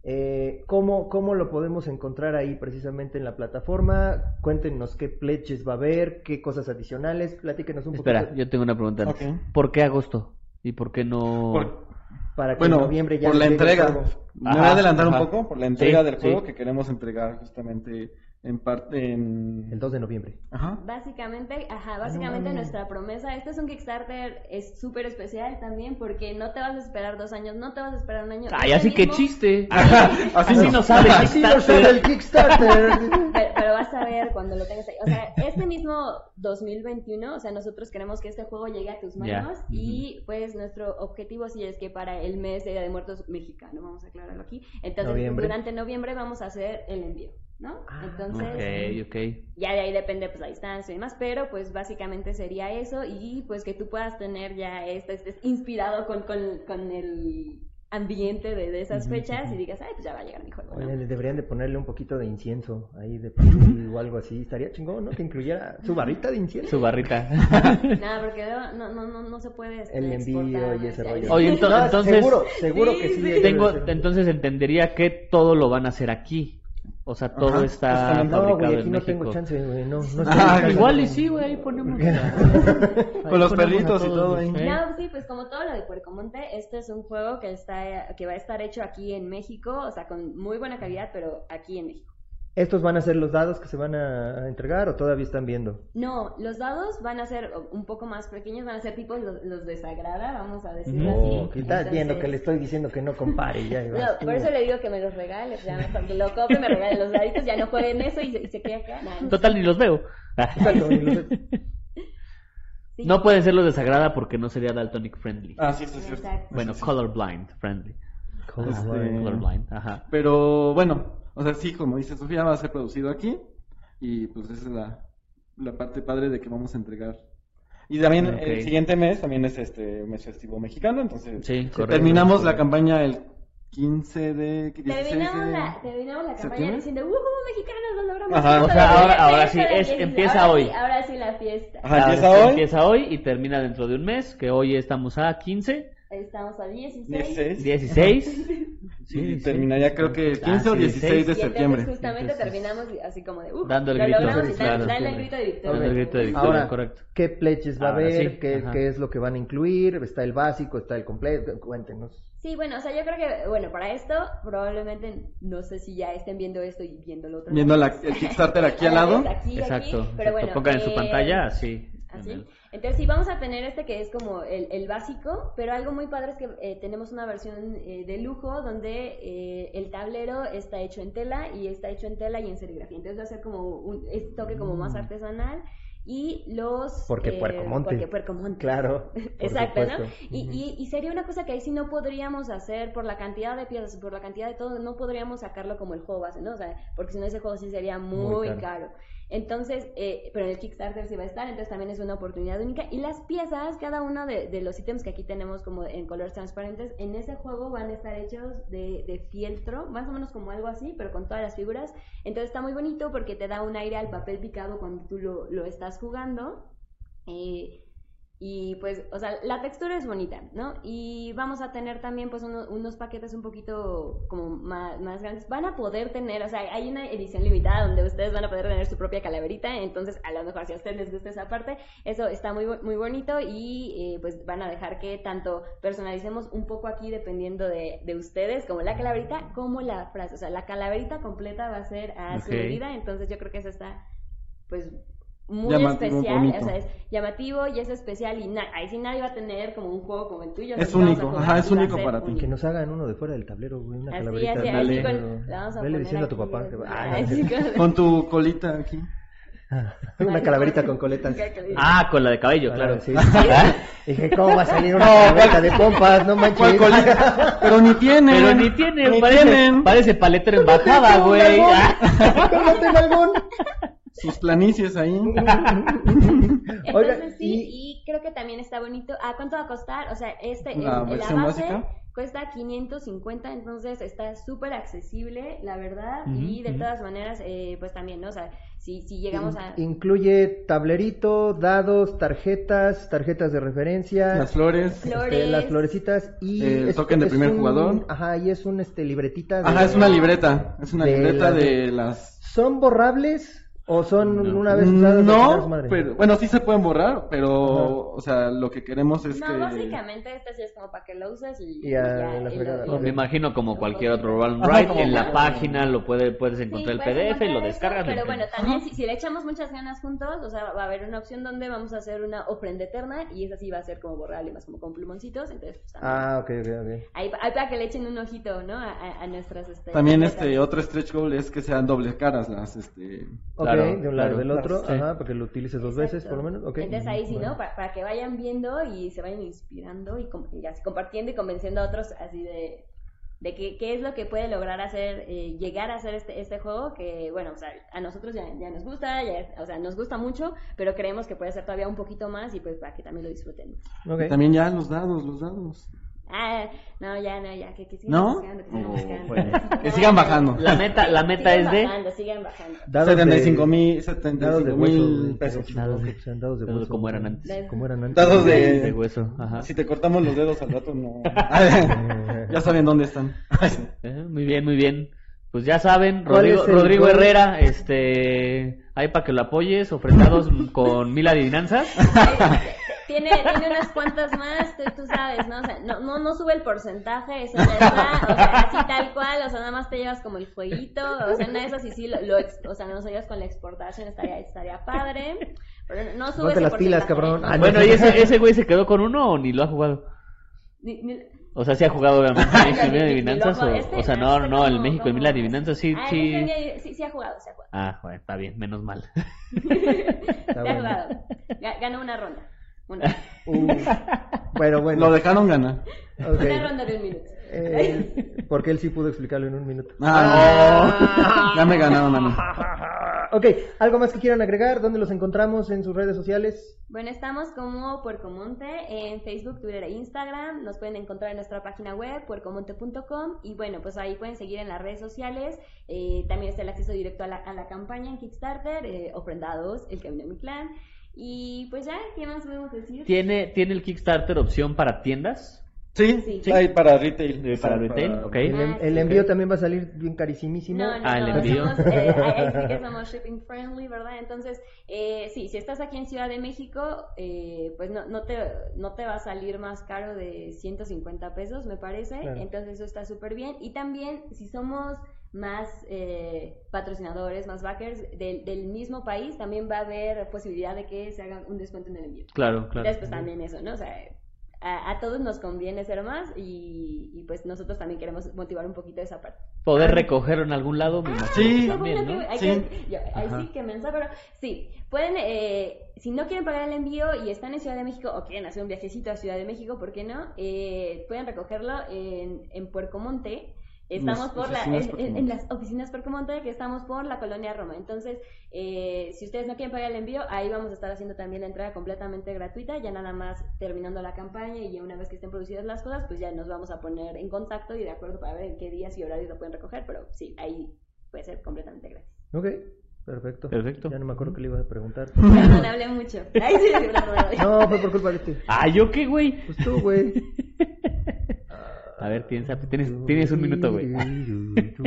Eh, ¿cómo, ¿Cómo lo podemos encontrar ahí precisamente en la plataforma? Cuéntenos qué pledges va a haber, qué cosas adicionales, platíquenos un Espera, poquito yo tengo una pregunta. antes. Ok. ¿Por qué agosto? ¿Y por qué no...? Por- para que bueno, en noviembre ya por la entrega. juego. Me voy a adelantar ajá. un poco por la entrega Sí, del juego sí. que queremos entregar justamente en parte en... El 2 de noviembre. Ajá. Básicamente, ajá, básicamente mames. nuestra promesa, este es un Kickstarter, es súper especial también porque no te vas a esperar dos años, no te vas a esperar un año. Ay, así que mismo- chiste. Así Así no. no sabe Así lo sabe el Kickstarter. Pero, pero vas a ver cuando lo tengas ahí. O sea, este mismo 2021, o sea, nosotros queremos que este juego llegue a tus manos y pues nuestro objetivo sí es que para el mes de Día de Muertos mexicano, vamos a aclararlo aquí. Entonces, Noviembre. durante noviembre vamos a hacer el envío, ¿no? Ah, Entonces, Ok, ok. ya de ahí depende pues la distancia y demás, pero pues básicamente sería eso y pues que tú puedas tener ya este, estés inspirado con, con, con el ambiente de, de esas fechas y digas, ay, pues ya va a llegar mi juego, ¿no? Oye, deberían de ponerle un poquito de incienso ahí de o algo así. Estaría chingón, ¿no? Que incluyera su barrita de incienso. Su barrita. Nada, porque no, no, no, no, no se puede este, El envío y ese rollo. Oye, ento- No, entonces- Seguro, seguro Sí, que sí. sí. Tengo, entonces entendería que todo lo van a hacer aquí. O sea, todo Ajá, está. No, fabricado güey, aquí en no México. tengo chance, güey. No, no Ah. Igual y sí, güey, ahí ponemos. Con los perritos y todo ahí. ¿eh? No, sí, pues como todo lo de Puercomonte, este es un juego que está que va a estar hecho aquí en México, o sea, con muy buena calidad, pero aquí en México. ¿Estos van a ser los dados que se van a, entregar o todavía están viendo? No, los dados van a ser un poco más pequeños, van a ser tipo los, los de Sagrada, vamos a decirlo Ujú. así. Que estás viendo que le Entonces- estoy diciendo que no compare ya. No, tú. por eso le digo que me los regale, ya mejor que lo compre, me regale los daditos, ya no jueguen eso y se, y se quede acá. No. Total, ni los veo. Exacto, y los- Sí. No pueden ser los de Sagrada porque no sería Daltonic friendly. Ah, sí, sí. Exacto. Bueno, colorblind friendly. Este, Colorblind, ajá. Pero bueno, o sea, sí, como dice Sofía, va a ser producido aquí. Y pues esa es la, la parte padre de que vamos a entregar. Y también Ok. el siguiente mes también es este mes festivo mexicano, entonces Sí, correcto. terminamos la campaña el 15 de 16 Terminamos de- la, terminamos la campaña ¿Septiembre? diciendo, ¡Woohoo, mexicanos, lo logramos! Ajá. O sea, ahora- ahora sí, es- empieza ahora hoy. Sí, ahora sí la fiesta. Ajá, empieza hoy. Empieza hoy y termina dentro de un mes, que hoy estamos a 15, Estamos a 16. 16. 16. y sí. terminaría creo que el 15 o Ah, sí, 16 de Y entonces septiembre. justamente Entonces, terminamos así como de, ¡uh! dando el lo grito, logramos y claro. dan- dale el grito de victoria. Dando el grito de victoria, Ahora, correcto. ¿qué pledges va a haber? sí, ¿Qué, qué es lo que van a incluir? ¿Está el básico? ¿Está el completo? Cuéntenos. Sí, bueno, o sea, yo creo que, bueno, para esto probablemente, no sé si ya estén viendo esto y viendo lo otro. Viendo la- el Kickstarter aquí al lado. Aquí, Exacto. aquí, exacto. pero bueno. Pongan en su eh, pantalla así. Así. Entonces sí, vamos a tener este que es como el, el básico, pero algo muy padre es que eh, tenemos una versión eh, de lujo donde eh, el tablero está hecho en tela y está hecho en tela y en serigrafía. Entonces va a ser como un este toque como más artesanal y los... Mm. Porque Puercomonte. Porque Puercomonte. Claro. por Exacto, ¿no? Y, y, y sería una cosa que ahí sí no podríamos hacer por la cantidad de piezas, por la cantidad de todo, no podríamos sacarlo como el juego base, ¿no? O sea, porque si no ese juego sí sería muy, Muy caro. caro. Entonces, eh, pero en el Kickstarter sí va a estar, entonces también es una oportunidad única. Y las piezas, cada uno de, los ítems que aquí tenemos como en colores transparentes, en ese juego van a estar hechos de, de fieltro, más o menos como algo así, pero con todas las figuras. Entonces está muy bonito porque te da un aire al papel picado cuando tú lo, lo estás jugando. Eh, y pues, o sea, la textura es bonita, ¿no? Y vamos a tener también pues uno- unos paquetes un poquito como más, más grandes. Van a poder tener, o sea, hay una edición limitada donde ustedes van a poder tener su propia calaverita, entonces a lo mejor si a ustedes les gusta esa parte, eso está muy, muy bonito y eh, pues van a dejar que tanto personalicemos un poco aquí dependiendo de, de ustedes, como la calaverita, como la frase. O sea, la calaverita completa va a ser a su medida, entonces yo creo que eso está pues muy Llamativo, especial, bonito. o sea, es llamativo y es especial y na- ahí sí nadie va a tener como un juego como el tuyo. Es único, jugar ajá, es único para ti. Que nos hagan uno de fuera del tablero, güey, una Así, calaverita. así, Dale. con, la vamos a poner diciendo a tu aquí, papá que- ah, ah, así con- Con tu colita aquí. una calaverita con coletas. Ah, con la de cabello, claro. Ah, sí. Dije, ¿cómo va a salir una calaverita de pompas? No manches. Pero ni tienen. Pero ni tiene, Ni parece, tienen. parece paletero en bajada, güey. Ah. Cálmate, nalgón. Sus planicies ahí. Entonces Oiga, sí, y... creo que también está bonito. ¿A cuánto va a costar? O sea, este, el- ¿La la versión base básica? cuesta 550, entonces está súper accesible, la verdad. Y de todas maneras, eh, pues también, ¿no? O sea, si, si llegamos a... Incluye tablerito, dados, tarjetas, tarjetas de referencia. Las flores. Flor- este, las florecitas y El es- token de primer un- jugador. Ajá, y es un este libretita. de- Ajá, es una libreta. Es una De libreta las- de las. ¿Son borrables o son No. una vez usadas No, madre? pero bueno, sí se pueden borrar, pero, o sea, lo que queremos es No, que. básicamente este sí es como para que lo uses y, Y a ya, la y lo- fregada. y No, lo- me imagino como cualquier otro run right, en la página lo puede, puedes Sí, encontrar el puedes PDF y lo descargas. Pero bueno, también si, si le echamos muchas ganas juntos, o sea, va a haber una opción donde vamos a hacer una ofrenda eterna y esa sí va a ser como borrable, más como con plumoncitos, entonces pues, también. Ah, ok, ok, ok. Ahí, ahí para que le echen un ojito, ¿no? A, a- a nuestras este, También este otro stretch goal es que sean dobles caras las este Claro, de un lado claro. del otro, Sí. ajá, porque lo utilices dos veces por lo menos. ok. Entonces ahí sí, Bueno. ¿no? Para, para que vayan viendo y se vayan inspirando y, com- y así compartiendo y convenciendo a otros así de, de que, qué es lo que puede lograr hacer, eh, llegar a hacer este, este juego que, bueno, o sea, a nosotros ya, ya nos gusta, ya- o sea, nos gusta mucho, pero creemos que puede ser todavía un poquito más y pues para que también lo disfruten. Ok. También ya los dados, los dados. Ah, no, ya, no, ya, que, que sigan ¿No? buscando, que sigan Oh, buscando. bueno. Que sigan bajando. La meta, la meta Sigan es de... bajando, sigan bajando. Dados de- 75 mil, Dados de 75 hueso, mil pesos. dados de Dados hueso. como eran antes. Como eran antes. Dados de- De hueso, ajá. Si te cortamos los dedos al rato, no. ya saben dónde están. Eh, muy bien, muy bien. Pues ya saben, ¿Cuál Rodrigo, es el Rodrigo gol? Herrera, este, ahí para que lo apoyes, ofrendados con mil adivinanzas. Tiene, tiene unas cuantas más, tú, tú sabes, ¿no? O sea, no, no, no sube el porcentaje, eso ya está, o sea, así tal cual, o sea, nada más te llevas como el jueguito, o sea, una de esas y sí, lo, o sea, nos ayudas con la exportación, estaría, estaría padre, pero no sube Ponte ese las pilas, cabrón. Ah, no. Bueno, ¿y ese, ese güey se quedó con uno o ni lo ha jugado? Ni- ni- O sea, sí ha jugado obviamente mil adivinanzas o, este, o sea, no, este no, el México y mil adivinanzas sí, Ah, sí. ese sí, sí ha jugado, sí ha jugado. Ah, bueno, está bien, menos mal. Ha bueno. jugado. Ga- Ganó una ronda. Una, Uh, bueno, bueno. Lo dejaron ganar. ok. una ronda de un minuto. Eh, porque él sí pudo explicarlo en un minuto. Ah, no. Ya me ganaron a mí. Ok, ¿algo más que quieran agregar? ¿Dónde los encontramos en sus redes sociales? Bueno, estamos como Puercomonte en Facebook, Twitter e Instagram. Nos pueden encontrar en nuestra página web, puercomonte.com. Y bueno, pues ahí pueden seguir en las redes sociales. Eh, también está el acceso directo a la, a la campaña en Kickstarter, eh, Ofrendados, El Camino de mi Clan. Y pues ya, ¿qué más podemos decir? ¿Tiene, ¿Tiene el Kickstarter opción para tiendas? Sí, Sí. para retail. Eh, para retail, ok. El, Ah, el sí. envío también va a salir bien carísimísimo. No, no, Ah, el no, envío. somos, eh, ahí sí que somos shipping friendly, ¿verdad? Entonces, eh, sí, si estás aquí en Ciudad de México, eh, pues no, no, te, no te va a salir más caro de 150 pesos, me parece. Claro. Entonces, eso está súper bien. Y también, si somos más eh, patrocinadores, más backers del, del mismo país, también va a haber posibilidad de que se haga un descuento en el envío. Claro, claro. Después también eso, ¿no? O sea, a, a todos nos conviene ser más y, y, pues nosotros también queremos motivar un poquito esa parte. Poder recogerlo en algún lado, imagino Sí. También, ¿no? hay Sí. que- yo- ahí Ajá. sí que mensa, pero sí, pueden, eh, si no quieren pagar el envío y están en Ciudad de México o quieren hacer un viajecito a Ciudad de México, ¿por qué no? Eh, pueden recogerlo en, en Puercomonte. Estamos Las por la, en, en- Puercomonte. en las oficinas Puercomonte, que estamos por la colonia Roma. Entonces, eh, si ustedes no quieren pagar el envío, ahí vamos a estar haciendo también la entrega completamente gratuita, ya nada más terminando la campaña y ya una vez que estén producidas las cosas, pues ya nos vamos a poner en contacto y de acuerdo para ver en qué días y horarios lo pueden recoger, pero sí, ahí puede ser completamente gratis. Ok, perfecto. Perfecto. Ya no me acuerdo qué le iba a preguntar. Perdón, hablé mucho. Ay, sí. No, fue por culpa de este. Ah, ¿yo qué, güey? Pues tú, güey. A ver, piensa, tienes, tienes un minuto, güey.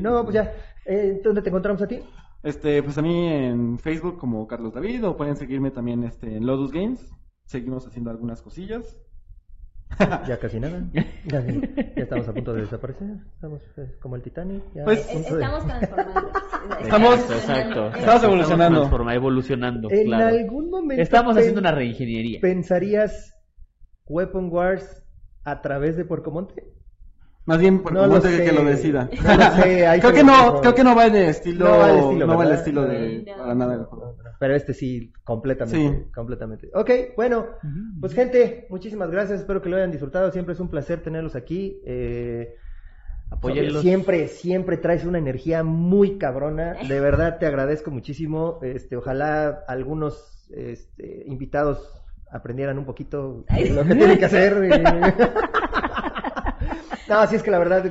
No, pues ya. Eh, ¿Dónde te encontramos a ti? Este, pues a mí en Facebook como Carlos David o pueden seguirme también este, en Lotus Games. Seguimos haciendo algunas cosillas. Ya casi nada. Ya, ya estamos a punto de desaparecer. Estamos eh, como el Titanic. ya Pues, a punto de- Estamos transformando. Estamos- Exacto. Estamos evolucionando. transforma- evolucionando, En claro. algún momento. Estamos pen- haciendo una reingeniería. ¿Pensarías Weapon Wars a través de Porcomonte? Más bien por No que lo decida. No lo sé, ahí creo que no, creo que no va en el estilo, No va el estilo, no va el estilo de No. para nada del juego. Pero este sí, completamente. Sí. Completamente. Ok, bueno, pues gente, muchísimas gracias. Espero que lo hayan disfrutado. Siempre es un placer tenerlos aquí. Eh, Apóyenlos. Siempre, siempre traes una energía muy cabrona. De verdad te agradezco muchísimo. Este, ojalá algunos este, invitados aprendieran un poquito de lo que tienen que hacer. no, así es que la verdad,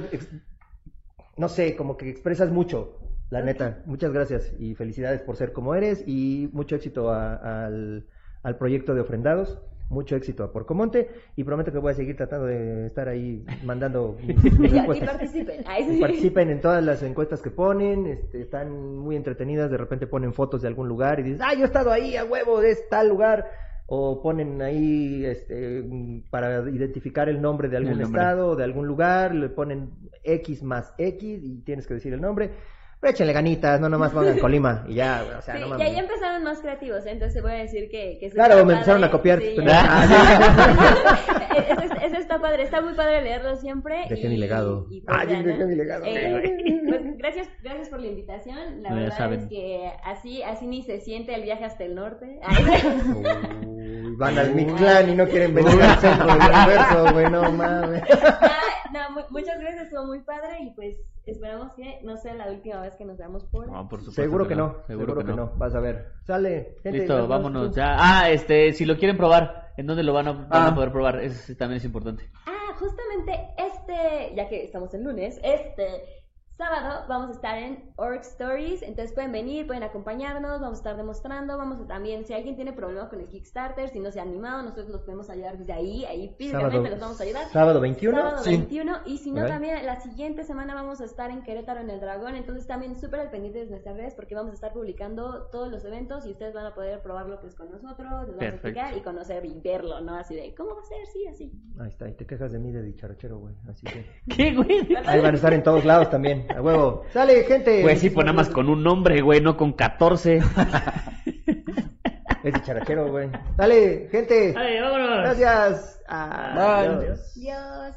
no sé, como que expresas mucho, la neta. Muchas gracias y felicidades por ser como eres y mucho éxito a- al, al proyecto de Ofrendados. Mucho éxito a Porcomonte y prometo que voy a seguir tratando de estar ahí mandando mis, mis Y, y respuestas. participen. Ay, Y sí. participen en todas las encuestas que ponen, este, están muy entretenidas, de repente ponen fotos de algún lugar y dices, ah, yo he estado ahí a huevo de tal lugar, o ponen ahí este, para identificar el nombre de algún nombre. estado o de algún lugar, le ponen X más X y tienes que decir el nombre. Pero échenle ganitas, no nomás pongan Colima y ya, o sea, Sí, no y ahí empezaron más creativos, entonces voy a decir que... que eso Claro, está me empezaron padre, a copiar. sí. Ah, eso, es- eso está padre, está muy padre leerlo siempre. Dejé y- mi legado. y pues Ah, ya, yo dejé ¿no? mi legado. Eh, pues gracias, gracias por la invitación. La No, verdad es que así, así ni se siente el viaje hasta el norte. Van al Mictlán y no quieren venir al centro del universo, güey, no mames. Ah, no, muchas gracias, estuvo muy padre y pues esperamos que no sea la última vez que nos veamos por... No, por supuesto Seguro que no, seguro, que, no. no. Vas a ver. Sale, gente. Listo, vámonos ya. Ah, este, si lo quieren probar, ¿en dónde lo van a, van a Ah. poder probar? Eso también es importante. Ah, justamente este, ya que estamos en lunes, este sábado vamos a estar en Org Stories, entonces pueden venir, pueden acompañarnos, vamos a estar demostrando, vamos a también, si alguien tiene problemas con el Kickstarter, si no se ha animado, nosotros los podemos ayudar desde ahí, ahí físicamente Sábado- los vamos a ayudar. Sábado 21. Sábado Sí. 21 y si no también la siguiente semana vamos a estar en Querétaro en el Dragón, entonces también súper al pendiente de nuestras redes porque vamos a estar publicando todos los eventos y ustedes van a poder probarlo pues con nosotros, les vamos Perfecto. a explicar y conocer y verlo, ¿no? Así de, ¿cómo va a ser? Sí, así. Ahí está, y te quejas de mí de dicharachero, güey. Así que. ¿Qué, güey? Ahí van a estar en todos lados también. A huevo. Sale, gente. Pues sí, pues nada más con un nombre, güey, no con 14. Es dicharachero, güey. Dale, gente. Ay, vámonos. Gracias. Adiós. Dios.